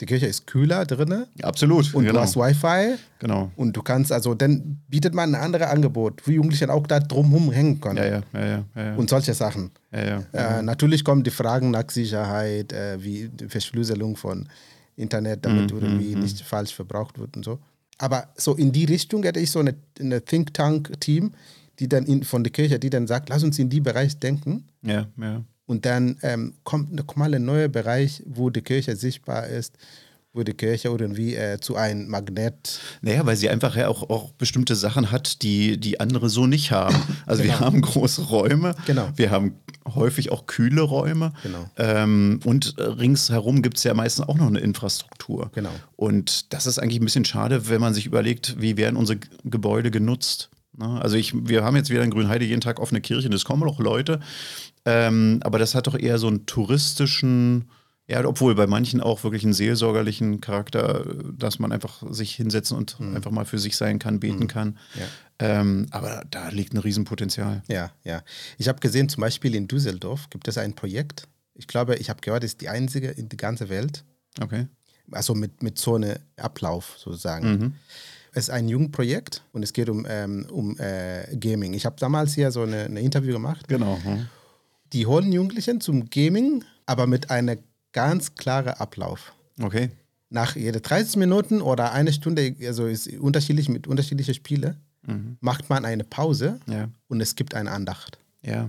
die Kirche ist kühler drin. Absolut. Und genau. du hast Wi-Fi. Genau. Und du kannst, also dann bietet man ein anderes Angebot, wo Jugendliche auch da drumherum hängen können. Ja, ja, ja, ja, ja. Und solche Sachen. Ja, ja, ja. Äh, natürlich kommen die Fragen nach Sicherheit, äh, wie die Verschlüsselung von Internet, damit mm, irgendwie mm, nicht mm. falsch verbraucht wird und so. Aber so in die Richtung hätte ich so eine, eine Think Tank-Team, die dann in, von der Kirche, die dann sagt, lass uns in die Bereich denken. Ja, ja. Und dann ähm, kommt nochmal ein neuer Bereich, wo die Kirche sichtbar ist, wo die Kirche irgendwie äh, zu einem Magnet. Naja, weil sie einfach ja auch, auch bestimmte Sachen hat, die, die andere so nicht haben. Also genau. wir haben große Räume, genau. wir haben häufig auch kühle Räume. Genau. Ähm, und ringsherum gibt es ja meistens auch noch eine Infrastruktur. Genau. Und das ist eigentlich ein bisschen schade, wenn man sich überlegt, wie werden unsere Gebäude genutzt. Ne? Also ich, wir haben jetzt wieder in Grünheide jeden Tag offene Kirchen, es kommen auch Leute, ähm, aber das hat doch eher so einen touristischen, ja, obwohl bei manchen auch wirklich einen seelsorgerlichen Charakter, dass man einfach sich hinsetzen und mhm. einfach mal für sich sein kann, beten mhm. kann. Ja. Ähm, aber da liegt ein Riesenpotenzial. Ja, ja. Ich habe gesehen, zum Beispiel in Düsseldorf gibt es ein Projekt. Ich glaube, ich habe gehört, es ist die einzige in der ganzen Welt. Okay. Also mit, mit so einem Ablauf sozusagen. Mhm. Es ist ein Jugendprojekt und es geht um, ähm, um äh, Gaming. Ich habe damals hier so ein eine Interview gemacht. Genau. Hm. Die holen Jugendlichen zum Gaming, aber mit einem ganz klaren Ablauf. Okay. Nach jede 30 Minuten oder eine Stunde, also ist unterschiedlich mit unterschiedlichen Spielen, mhm. macht man eine Pause ja. und es gibt eine Andacht. Ja.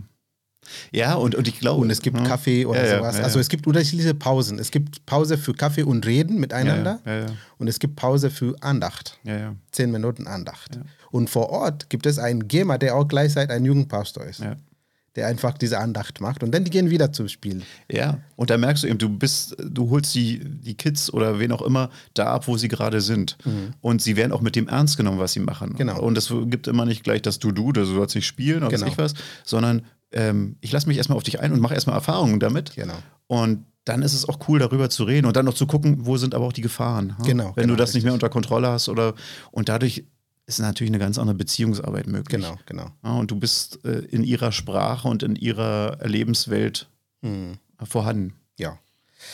Ja, und, und ich glaube. Und es gibt ja. Kaffee oder ja, sowas. Ja, also es gibt unterschiedliche Pausen. Es gibt Pause für Kaffee und Reden miteinander. Und es gibt Pause für Andacht. Zehn Minuten Andacht. Und vor Ort gibt es einen Gamer, der auch gleichzeitig ein Jugendpastor ist. Der einfach diese Andacht macht und dann die gehen wieder zum Spiel. Ja, und da merkst du eben, du bist, du holst die, die Kids oder wen auch immer da ab, wo sie gerade sind. Mhm. Und sie werden auch mit dem ernst genommen, was sie machen. Genau. Und es gibt immer nicht gleich das Du-Du, du sollst nicht spielen oder genau. was ich was, sondern ähm, ich lasse mich erstmal auf dich ein und mache erstmal Erfahrungen damit. Genau. Und dann ist es auch cool, darüber zu reden und dann noch zu gucken, wo sind aber auch die Gefahren. Ha? Genau. Wenn genau, du das richtig. nicht mehr unter Kontrolle hast oder und dadurch ist natürlich eine ganz andere Beziehungsarbeit möglich. Genau, genau. Ja, und du bist äh, in ihrer Sprache und in ihrer Lebenswelt mhm. vorhanden. Ja.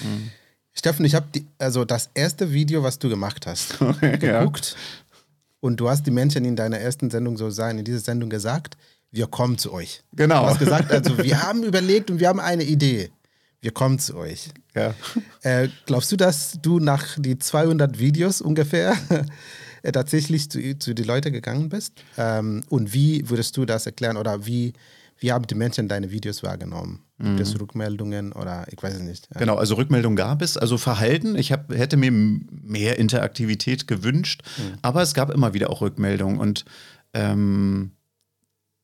Mhm. Steffen, ich habe also das erste Video, was du gemacht hast, (laughs) geguckt. Ja. Und du hast die Menschen in deiner ersten Sendung so sein, in dieser Sendung gesagt, wir kommen zu euch. Genau. Du hast gesagt, also wir haben überlegt und wir haben eine Idee. Wir kommen zu euch. Ja. Äh, glaubst du, dass du nach die 200 Videos ungefähr (laughs) äh, tatsächlich zu, zu den Leuten gegangen bist? Ähm, und wie würdest du das erklären oder wie, wie haben die Menschen deine Videos wahrgenommen? Gibt es mhm. Rückmeldungen oder ich weiß es nicht. Ja. Genau, also Rückmeldungen gab es. Also Verhalten, ich hab, hätte mir mehr Interaktivität gewünscht, mhm. aber es gab immer wieder auch Rückmeldungen und ähm,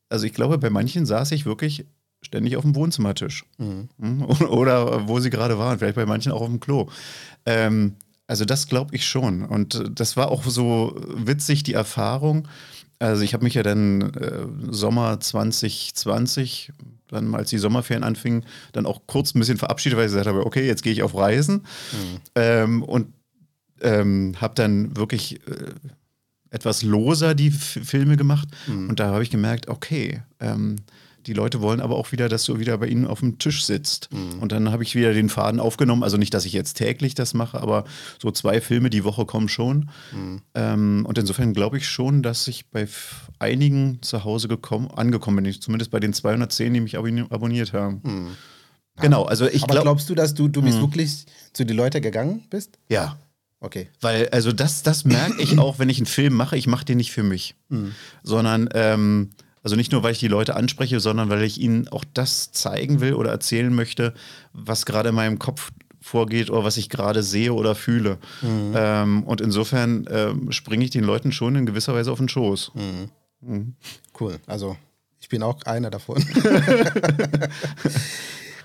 also ich glaube, bei manchen saß ich wirklich ständig auf dem Wohnzimmertisch. Mhm. Hm? (laughs) Oder wo sie gerade waren, vielleicht bei manchen auch auf dem Klo. Ähm, also das glaube ich schon. Und das war auch so witzig, die Erfahrung. Also ich habe mich ja dann äh, Sommer 2020, dann als die Sommerferien anfingen, dann auch kurz ein bisschen verabschiedet, weil ich gesagt habe, okay, jetzt gehe ich auf Reisen. Mhm. Ähm, und ähm, habe dann wirklich äh, etwas loser die F Filme gemacht. Mhm. Und da habe ich gemerkt, okay, ähm, Die Leute wollen aber auch wieder, dass du wieder bei ihnen auf dem Tisch sitzt. Mhm. Und dann habe ich wieder den Faden aufgenommen. Also nicht, dass ich jetzt täglich das mache, aber so zwei Filme die Woche kommen schon. Mhm. Ähm, und insofern glaube ich schon, dass ich bei einigen zu Hause gekommen, angekommen bin. Zumindest bei den 210, die mich abonniert haben. Mhm. Genau, also ich glaube. glaubst du, dass du, du bist mhm. wirklich zu den Leuten gegangen bist? Ja. Okay. Weil, also das, das merke ich auch, wenn ich einen Film mache, ich mache den nicht für mich, mhm. sondern ähm, also nicht nur, weil ich die Leute anspreche, sondern weil ich ihnen auch das zeigen will oder erzählen möchte, was gerade in meinem Kopf vorgeht oder was ich gerade sehe oder fühle. Mhm. Ähm, und insofern ähm, springe ich den Leuten schon in gewisser Weise auf den Schoß. Mhm. mhm. Cool. Also ich bin auch einer davon. (laughs) (laughs)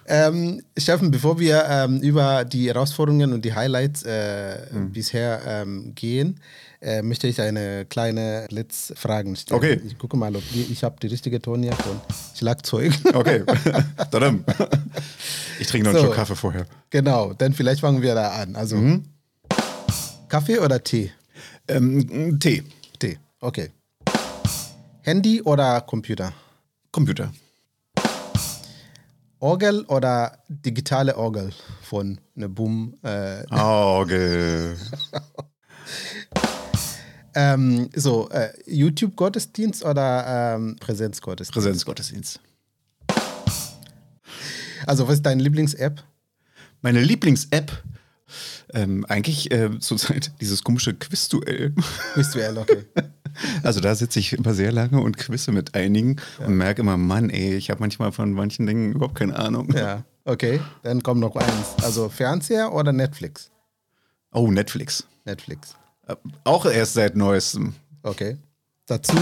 Ähm, Steffen, bevor wir ähm, über die Herausforderungen und die Highlights äh, mhm. bisher ähm, gehen, äh, möchte ich eine kleine Blitzfragen stellen. Okay. Ich gucke mal, ob die, ich habe die richtige Ton hier von Schlagzeug. Okay. (laughs) Ich trinke noch so, einen Schluck Kaffee vorher. Genau, dann vielleicht fangen wir da an. Also mhm. Kaffee oder Tee? Ähm, Tee. Tee, okay. Handy oder Computer? Computer. Orgel oder digitale Orgel von ne Boom? Äh Orgel. (laughs) ähm, so, äh, YouTube-Gottesdienst oder ähm, Präsenzgottesdienst? Präsenzgottesdienst. Also, was ist deine Lieblings-App? Meine Lieblings-App? Ähm, eigentlich äh, zurzeit dieses komische Quizduell. Quizduell, okay. (laughs) Also da sitze ich immer sehr lange und quizze mit einigen ja. und merke immer, Mann, ey, ich habe manchmal von manchen Dingen überhaupt keine Ahnung. Ja, okay. Dann kommt noch eins. Also Fernseher oder Netflix? Oh, Netflix. Netflix. Äh, auch erst seit neuestem. Okay. Dazu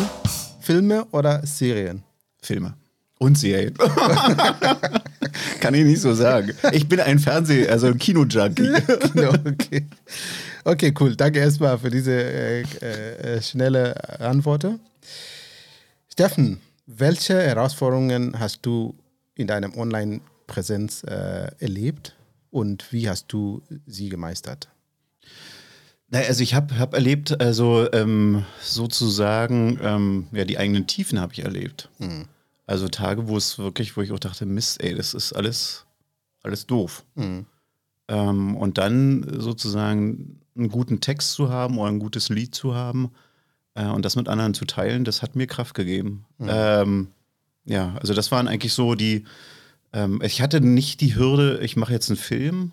Filme oder Serien? Filme. Und Serien. (laughs) Kann ich nicht so sagen. Ich bin ein Fernseh-, also ein Kino-Junkie. (laughs) genau, okay. Okay, cool. Danke erstmal für diese äh, äh, schnelle Antwort. Steffen, welche Herausforderungen hast du in deinem Online-Präsenz äh, erlebt und wie hast du sie gemeistert? Naja, also ich habe hab erlebt, also ähm, sozusagen, ähm, ja, die eigenen Tiefen habe ich erlebt. Mhm. Also Tage, wo es wirklich, wo ich auch dachte, Mist, ey, das ist alles, alles doof. Mhm. Ähm, und dann sozusagen einen guten Text zu haben oder ein gutes Lied zu haben äh, und das mit anderen zu teilen, das hat mir Kraft gegeben. Mhm. Ähm, ja, also das waren eigentlich so die, ähm, ich hatte nicht die Hürde, ich mache jetzt einen Film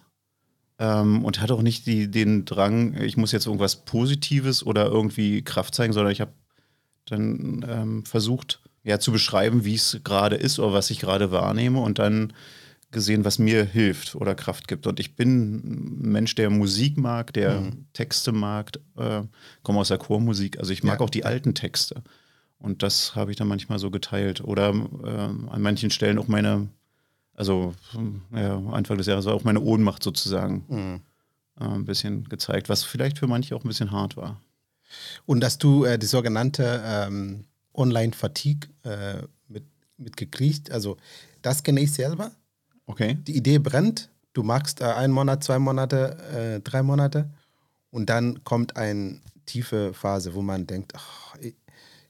ähm, und hatte auch nicht die, den Drang, ich muss jetzt irgendwas Positives oder irgendwie Kraft zeigen, sondern ich habe dann ähm, versucht, ja, zu beschreiben, wie es gerade ist oder was ich gerade wahrnehme und dann gesehen, was mir hilft oder Kraft gibt. Und ich bin ein Mensch, der Musik mag, der mhm. Texte mag, äh, komme aus der Chormusik. Also ich mag ja. auch die alten Texte. Und das habe ich dann manchmal so geteilt. Oder äh, an manchen Stellen auch meine, also ja, Anfang des Jahres war auch meine Ohnmacht sozusagen mhm. äh, ein bisschen gezeigt, was vielleicht für manche auch ein bisschen hart war. Und dass du äh, die sogenannte ähm, Online-Fatigue äh, mit, mitgekriegt, also das kenne ich selber. Okay. Die Idee brennt, du magst äh, einen Monat, zwei Monate, äh, drei Monate und dann kommt eine tiefe Phase, wo man denkt, ach, ich,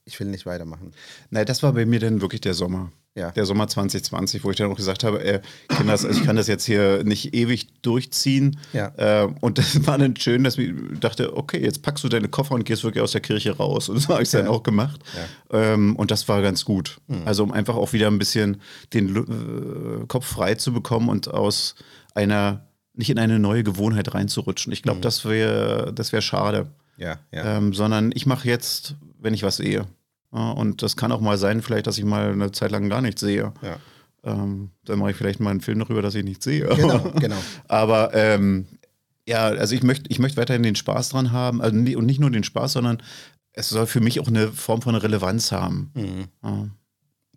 ich will nicht weitermachen. Nein, das war bei mir dann wirklich der Sommer. Ja. Der Sommer 2020, wo ich dann auch gesagt habe, äh, Kinders, also ich kann das jetzt hier nicht ewig durchziehen. Ja. Äh, und das war dann schön, dass ich dachte, okay, jetzt packst du deine Koffer und gehst wirklich aus der Kirche raus. Und das habe ich ja. dann auch gemacht. Ähm, und das war ganz gut. Mhm. Also um einfach auch wieder ein bisschen den äh, Kopf frei zu bekommen und aus einer, nicht in eine neue Gewohnheit reinzurutschen. Ich glaube, mhm. das wäre das wär schade. Ja, ja. Ähm, sondern ich mache jetzt, wenn ich was sehe. Und das kann auch mal sein, vielleicht, dass ich mal eine Zeit lang gar nichts sehe. Ja. Ähm, dann mache ich vielleicht mal einen Film darüber, dass ich nichts sehe. Genau, (laughs) genau. Aber ähm, ja, also ich möchte ich möchte weiterhin den Spaß dran haben. Also, und nicht nur den Spaß, sondern es soll für mich auch eine Form von Relevanz haben. Mhm. Ja.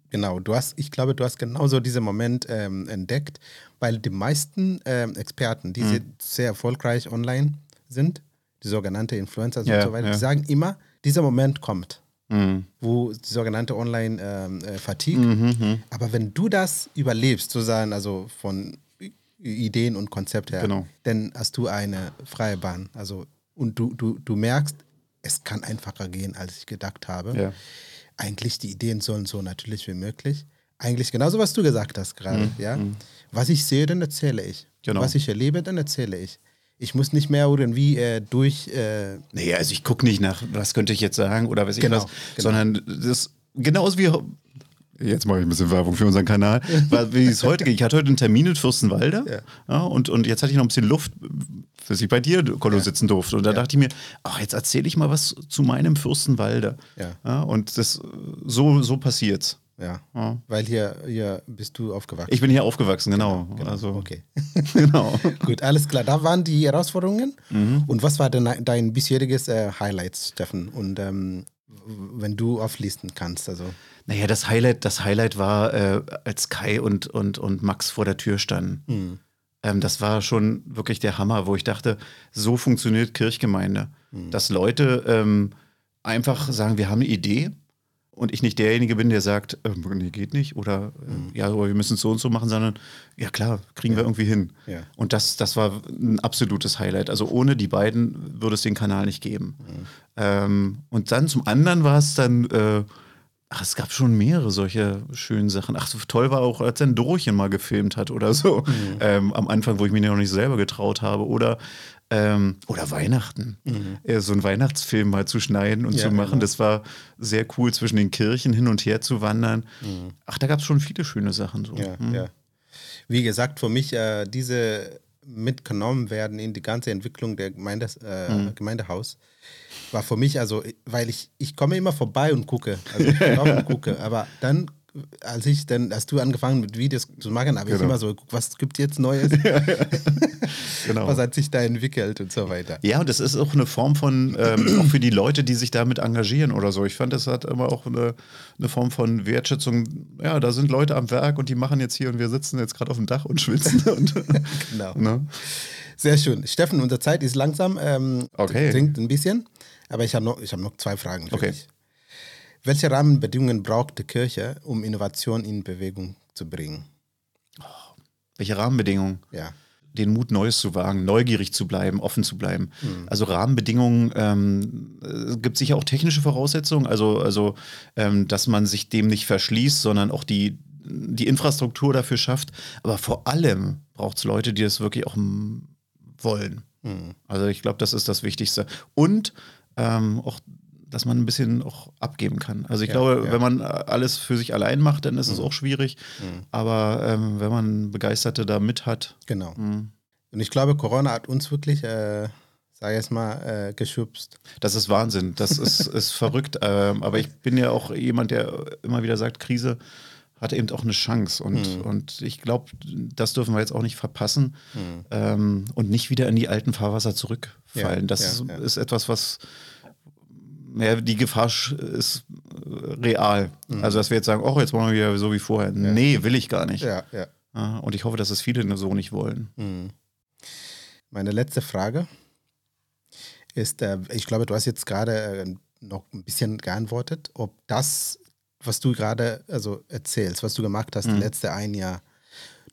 Genau, du hast, ich glaube, du hast genauso diesen Moment ähm, entdeckt, weil die meisten ähm, Experten, die mhm. sehr erfolgreich online sind, die sogenannten Influencers ja, und so weiter, die sagen immer, dieser Moment kommt mhm. wo die sogenannte Online-Fatigue. Ähm, äh, mhm, Aber wenn du das überlebst, sozusagen, also von Ideen und Konzept her, genau. dann hast du eine freie Bahn. Also, und du, du, du merkst, es kann einfacher gehen, als ich gedacht habe. Ja. Eigentlich die Ideen sollen so natürlich wie möglich, eigentlich genauso, was du gesagt hast gerade. Mhm. Ja? Was ich sehe, dann erzähle ich. Genau. Was ich erlebe, dann erzähle ich. Ich muss nicht mehr irgendwie äh, durch. Äh, Naja, also ich gucke nicht nach, was könnte ich jetzt sagen oder weiß ich Genau, was, genau. sondern das genauso wie. Jetzt mache ich ein bisschen Werbung für unseren Kanal, (laughs) wie es heute ging. Ich hatte heute einen Termin in Fürstenwalde Ja. ja, und, und jetzt hatte ich noch ein bisschen Luft, bis ich bei dir, Kollo, sitzen durfte. Und da dachte ich mir, ach, jetzt erzähle ich mal was zu meinem Fürstenwalde. Ja. und das so, so passiert's. Ja. Ja. Weil hier, hier bist du aufgewachsen. Ich bin hier aufgewachsen, genau. Genau, Also, okay. (laughs) genau. Gut, alles klar. Da waren die Herausforderungen. Mhm. Und was war denn dein bisheriges äh, Highlight, Steffen? Und ähm, wenn du auflisten kannst, also. Naja, das Highlight, das Highlight war, äh, als Kai und, und, und Max vor der Tür standen. Ähm, das war schon wirklich der Hammer, wo ich dachte, so funktioniert Kirchgemeinde. Dass Leute ähm, einfach sagen, wir haben eine Idee und ich nicht derjenige bin, der sagt, äh, nee, geht nicht oder äh, ja, aber wir müssen es so und so machen, sondern ja klar, kriegen wir irgendwie hin. Ja. Und das, das war ein absolutes Highlight. Also ohne die beiden würde es den Kanal nicht geben. Ähm, und dann zum anderen war es dann, äh, ach, es gab schon mehrere solche schönen Sachen. Ach, so toll war auch, als er ein Dorchen mal gefilmt hat oder so. Ähm, am Anfang, wo ich mich noch nicht selber getraut habe. Oder, ähm, oder Weihnachten. Äh, so einen Weihnachtsfilm mal zu schneiden und Ja, zu machen. genau. Das war sehr cool, zwischen den Kirchen hin und her zu wandern. Ach, da gab es schon viele schöne Sachen. So. Ja, Hm. ja. Wie gesagt, für mich äh, diese mitgenommen werden in die ganze Entwicklung der Gemeindes, äh, Mhm. Gemeindehaus war für mich also, weil ich, ich komme immer vorbei und gucke, also ich laufe und gucke, (laughs) aber dann, als ich dann, hast du angefangen mit Videos zu machen, habe ich Genau. immer so, geguckt, was gibt jetzt Neues, (laughs) (laughs) Genau. was hat sich da entwickelt und so weiter. Ja, und das ist auch eine Form von, ähm, auch für die Leute, die sich damit engagieren oder so. Ich fand, das hat immer auch eine, eine Form von Wertschätzung. Ja, da sind Leute am Werk und die machen jetzt hier und wir sitzen jetzt gerade auf dem Dach und schwitzen. (laughs) Und, Genau. ne? Sehr schön. Steffen, unsere Zeit ist langsam, ähm, Okay. dringt ein bisschen, aber ich habe noch, ich hab noch zwei Fragen für Okay. dich. Welche Rahmenbedingungen braucht die Kirche, um Innovation in Bewegung zu bringen? Welche Rahmenbedingungen? Ja. den Mut, Neues zu wagen, neugierig zu bleiben, offen zu bleiben. Also Rahmenbedingungen, ähm, es gibt sicher auch technische Voraussetzungen, also, also ähm, dass man sich dem nicht verschließt, sondern auch die, die Infrastruktur dafür schafft. Aber vor allem braucht es Leute, die das wirklich auch wollen. Also ich glaube, das ist das Wichtigste. Und ähm, auch dass man ein bisschen auch abgeben kann. Also ich Ja, glaube, ja. wenn man alles für sich allein macht, dann ist es auch schwierig. Aber ähm, wenn man Begeisterte da mit hat, Genau. Mhm. Und ich glaube, Corona hat uns wirklich, äh, sag ich jetzt mal, äh, geschubst. Das ist Wahnsinn, das ist, (laughs) ist verrückt. Ähm, aber ich bin ja auch jemand, der immer wieder sagt, Krise hat eben auch eine Chance. Und, Mhm. und ich glaube, das dürfen wir jetzt auch nicht verpassen ähm, und nicht wieder in die alten Fahrwasser zurückfallen. Ja, das ja, ja. ist etwas, was ja, die Gefahr ist äh, real. Mhm. Also, dass wir jetzt sagen, oh, jetzt machen wir wieder so wie vorher. Nee, will ich gar nicht. Ja, ja. Ja, Und ich hoffe, dass es viele so nicht wollen. Mhm. Meine letzte Frage ist, äh, ich glaube, du hast jetzt gerade äh, noch ein bisschen geantwortet, ob das, was du gerade also erzählst, was du gemacht hast, Mhm. das letzte ein Jahr,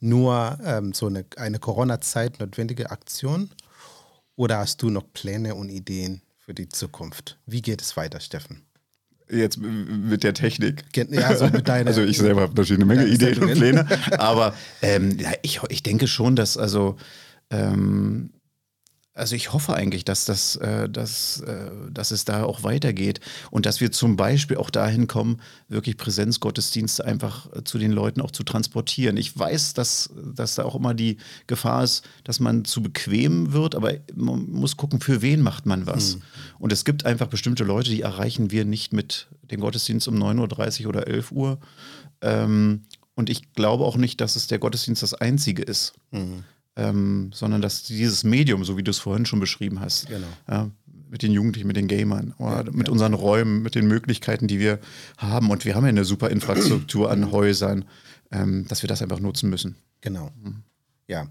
nur ähm, so eine, eine Corona-Zeit notwendige Aktion oder hast du noch Pläne und Ideen für die Zukunft? Wie geht es weiter, Steffen? Jetzt mit der Technik. Ja, so mit deiner, Also ich selber habe natürlich eine Menge Ideen und. Pläne, aber ähm, ja, ich, ich denke schon, dass also ähm, also ich hoffe eigentlich, dass, das, äh, dass, äh, dass es da auch weitergeht und dass wir zum Beispiel auch dahin kommen, wirklich Präsenzgottesdienste einfach äh, zu den Leuten auch zu transportieren. Ich weiß, dass, dass da auch immer die Gefahr ist, dass man zu bequem wird, aber man muss gucken, für wen macht man was. Und es gibt einfach bestimmte Leute, die erreichen wir nicht mit dem Gottesdienst um 9.30 Uhr oder 11 Uhr. Ähm, und ich glaube auch nicht, dass es der Gottesdienst das einzige ist. Ähm, sondern dass dieses Medium, so wie du es vorhin schon beschrieben hast, Genau. ja, mit den Jugendlichen, mit den Gamern, oder mit unseren Räumen, mit den Möglichkeiten, die wir haben. Und wir haben ja eine super Infrastruktur an Häusern, ähm, dass wir das einfach nutzen müssen. Genau. Mhm. Ja.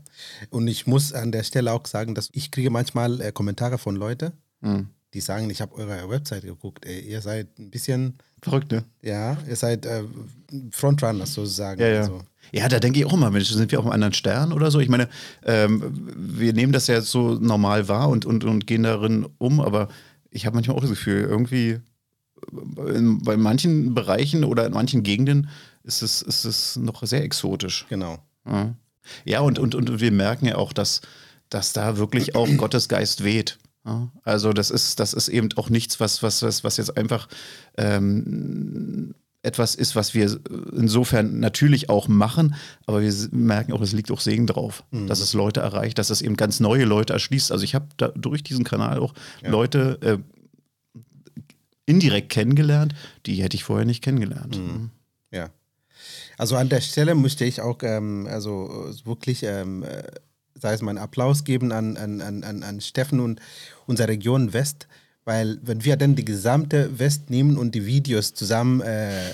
Und ich muss an der Stelle auch sagen, dass ich kriege manchmal äh, Kommentare von Leuten, Mhm. die sagen, ich habe eure Website geguckt, ey, ihr seid ein bisschen, Verrückt, ne? ja, ihr seid äh, Frontrunners sozusagen. Ja, ja. Also, Ja, da denke ich auch immer, Mensch, sind wir auf einem anderen Stern oder so? Ich meine, ähm, wir nehmen das ja jetzt so normal wahr und, und, und gehen darin um, aber ich habe manchmal auch das Gefühl, irgendwie äh, in, bei manchen Bereichen oder in manchen Gegenden ist es, ist es noch sehr exotisch. Genau. Ja, ja und, und, und wir merken ja auch, dass, dass da wirklich auch (clears throat) Gottes Geist weht. Also das ist, das ist eben auch nichts, was, was, was, was jetzt einfach ähm, etwas ist, was wir insofern natürlich auch machen, aber wir merken auch, es liegt auch Segen drauf, mhm. dass es Leute erreicht, dass es eben ganz neue Leute erschließt. Also ich habe durch diesen Kanal auch ja. Leute äh, indirekt kennengelernt, die hätte ich vorher nicht kennengelernt. Mhm. Ja. Also an der Stelle möchte ich auch ähm, also wirklich, ähm, äh, sei es mal einen Applaus geben an, an, an, an Steffen und unsere Region West, weil wenn wir dann die gesamte West nehmen und die Videos zusammen äh,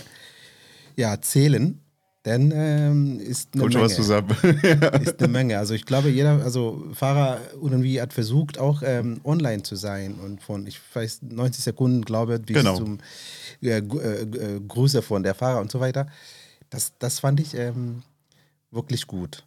ja, zählen, dann ähm, ist eine Kommt Menge. was zusammen. (laughs) ist eine Menge. Also ich glaube, jeder, also Fahrer irgendwie hat versucht, auch ähm, online zu sein und von, ich weiß, 90 Sekunden, glaube ich, bis genau. zum äh, äh, Grüße von der Fahrer und so weiter. Das, das fand ich ähm, wirklich gut.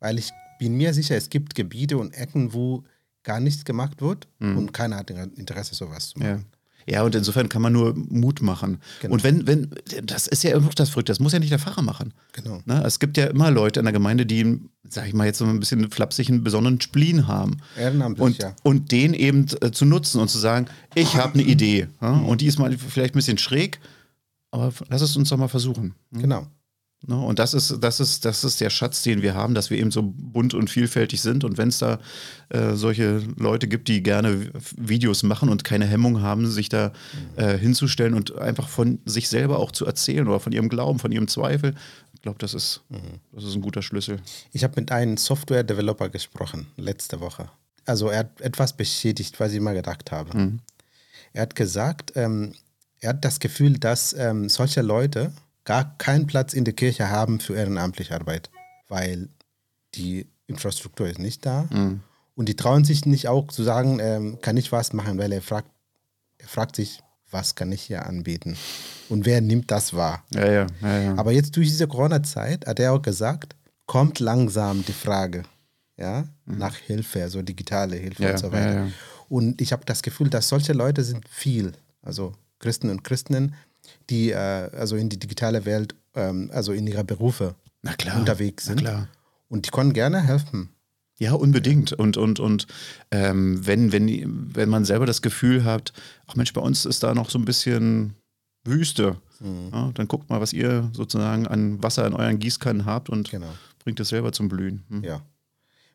Weil ich bin mir sicher, es gibt Gebiete und Ecken, wo gar nichts gemacht wird mhm. und keiner hat Interesse, sowas zu machen. Ja. ja. und insofern kann man nur Mut machen. Genau. Und wenn, wenn, das ist ja immer das Verrückte, das muss ja nicht der Pfarrer machen. Genau. Na, ne? es gibt ja immer Leute in der Gemeinde, die, sag ich mal, jetzt so ein bisschen flapsig einen besonderen Spleen haben. Ehrenamtlich, und, ja. Und den eben äh, zu nutzen und zu sagen, ich habe eine Idee. Ja? Und die ist mal vielleicht ein bisschen schräg, aber lass es uns doch mal versuchen. Hm? Genau. Ne? Und das ist, das, ist, das ist der Schatz, den wir haben, dass wir eben so bunt und vielfältig sind. Und wenn es da äh, solche Leute gibt, die gerne Videos machen und keine Hemmung haben, sich da äh, hinzustellen und einfach von sich selber auch zu erzählen oder von ihrem Glauben, von ihrem Zweifel, ich glaube, das, ist, mhm. das ist ein guter Schlüssel. Ich habe mit einem Software-Developer gesprochen, letzte Woche. Also er hat etwas bestätigt, was ich mal gedacht habe. Mhm. Er hat gesagt, ähm, er hat das Gefühl, dass ähm, solche Leute gar keinen Platz in der Kirche haben für ehrenamtliche Arbeit, weil die Infrastruktur ist nicht da. Mhm. Und die trauen sich nicht auch zu sagen, ähm, kann ich was machen, weil er fragt, er fragt sich, was kann ich hier anbieten? Und wer nimmt das wahr? Ja, ja, ja, ja. Aber jetzt durch diese Corona-Zeit hat er auch gesagt, kommt langsam die Frage ja, mhm. nach Hilfe, also digitale Hilfe und so weiter. Und ich habe das Gefühl, dass solche Leute sind viel, also Christen und Christinnen, die äh, also in die digitale Welt, ähm, also in ihrer Berufe klar, unterwegs sind. Und die können gerne helfen. Ja, unbedingt. Und, und, und ähm, wenn, wenn, wenn man selber das Gefühl hat, ach Mensch, bei uns ist da noch so ein bisschen Wüste, mhm. ja, dann guckt mal, was ihr sozusagen an Wasser in euren Gießkannen habt und genau. bringt es selber zum Blühen. Hm? Ja.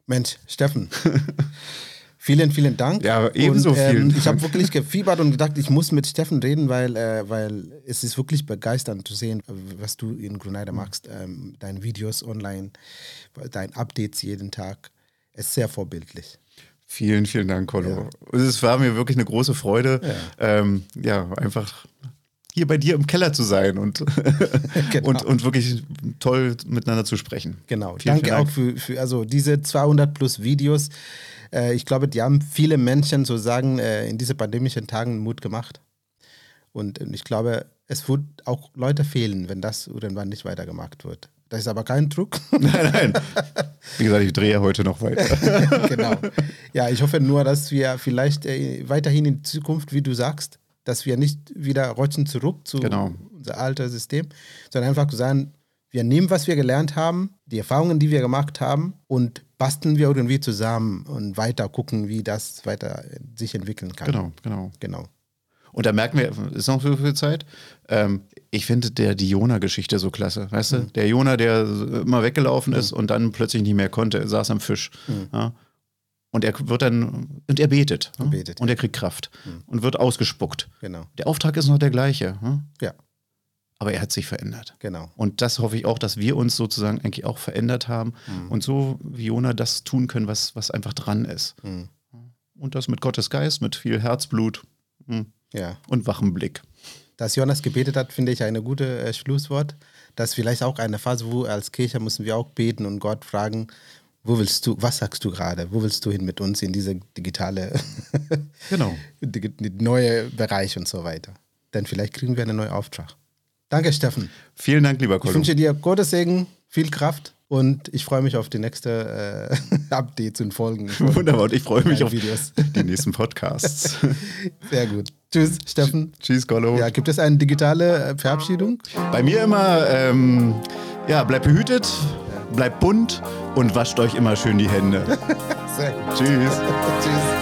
Mensch, Steffen, (laughs) Vielen, vielen Dank. Ja, ebenso und, ähm, vielen. Ich habe wirklich gefiebert und gedacht, ich muss mit Steffen reden, weil, äh, weil es ist wirklich begeisternd zu sehen, was du in Gruneider machst. Ähm, deine Videos online, deine Updates jeden Tag. Es ist sehr vorbildlich. Vielen, vielen Dank, Colo. Ja. Es war mir wirklich eine große Freude, ja, ähm, ja einfach hier bei dir im Keller zu sein und, (laughs) (laughs) genau. und, und wirklich toll miteinander zu sprechen. Genau. Vielen, Danke vielen Dank. auch für, für also diese 200 plus Videos. Äh, ich glaube, die haben viele Menschen sozusagen äh, in diesen pandemischen Tagen Mut gemacht. Und, und ich glaube, es wird auch Leute fehlen, wenn das irgendwann nicht weitergemacht wird. Das ist aber kein Druck. (laughs) Nein, nein. Wie gesagt, ich drehe heute noch weiter. (laughs) genau. Ja, ich hoffe nur, dass wir vielleicht äh, weiterhin in Zukunft, wie du sagst, dass wir nicht wieder rutschen zurück zu genau. unser altes System, sondern einfach sagen, wir nehmen, was wir gelernt haben, die Erfahrungen, die wir gemacht haben und basteln wir irgendwie zusammen und weiter gucken, wie das weiter sich entwickeln kann. Genau, genau. Genau. Und da merken wir, ist noch so viel Zeit. Ähm, ich finde der die Jona-Geschichte so klasse. Weißt mhm. du, der Jona, der immer weggelaufen mhm. ist und dann plötzlich nicht mehr konnte, saß am Fisch. Mhm. Ja? Und er wird dann, und er betet. Und, betet, und er kriegt Kraft mhm. und wird ausgespuckt. Genau. Der Auftrag ist noch der gleiche. Ja aber er hat sich verändert. Genau. Und das hoffe ich auch, dass wir uns sozusagen eigentlich auch verändert haben mhm. und so wie Jona das tun können, was, was einfach dran ist. Mhm. Und das mit Gottes Geist, mit viel Herzblut mhm. ja. und wachem Blick. Dass Jonas gebetet hat, finde ich eine gute äh, Schlusswort. Das ist vielleicht auch eine Phase, wo als Kirche müssen wir auch beten und Gott fragen, wo willst du, was sagst du gerade? Wo willst du hin mit uns in diese digitale, genau. (laughs) die, die neue Bereich und so weiter? Denn vielleicht kriegen wir einen neuen Auftrag. Danke, Steffen. Vielen Dank, lieber Kollege. Ich wünsche dir Gottes Segen, viel Kraft und ich freue mich auf die nächste äh, (laughs) Updates und Folgen. Wunderbar, und ich freue mich auf Videos. die nächsten Podcasts. (laughs) Sehr gut. Tschüss, Steffen. Tschüss, Kollo. Ja, gibt es eine digitale äh, Verabschiedung? Bei mir immer, ähm, ja, bleibt behütet, bleibt bunt und wascht euch immer schön die Hände. (laughs) Sehr gut. Tschüss. Tschüss.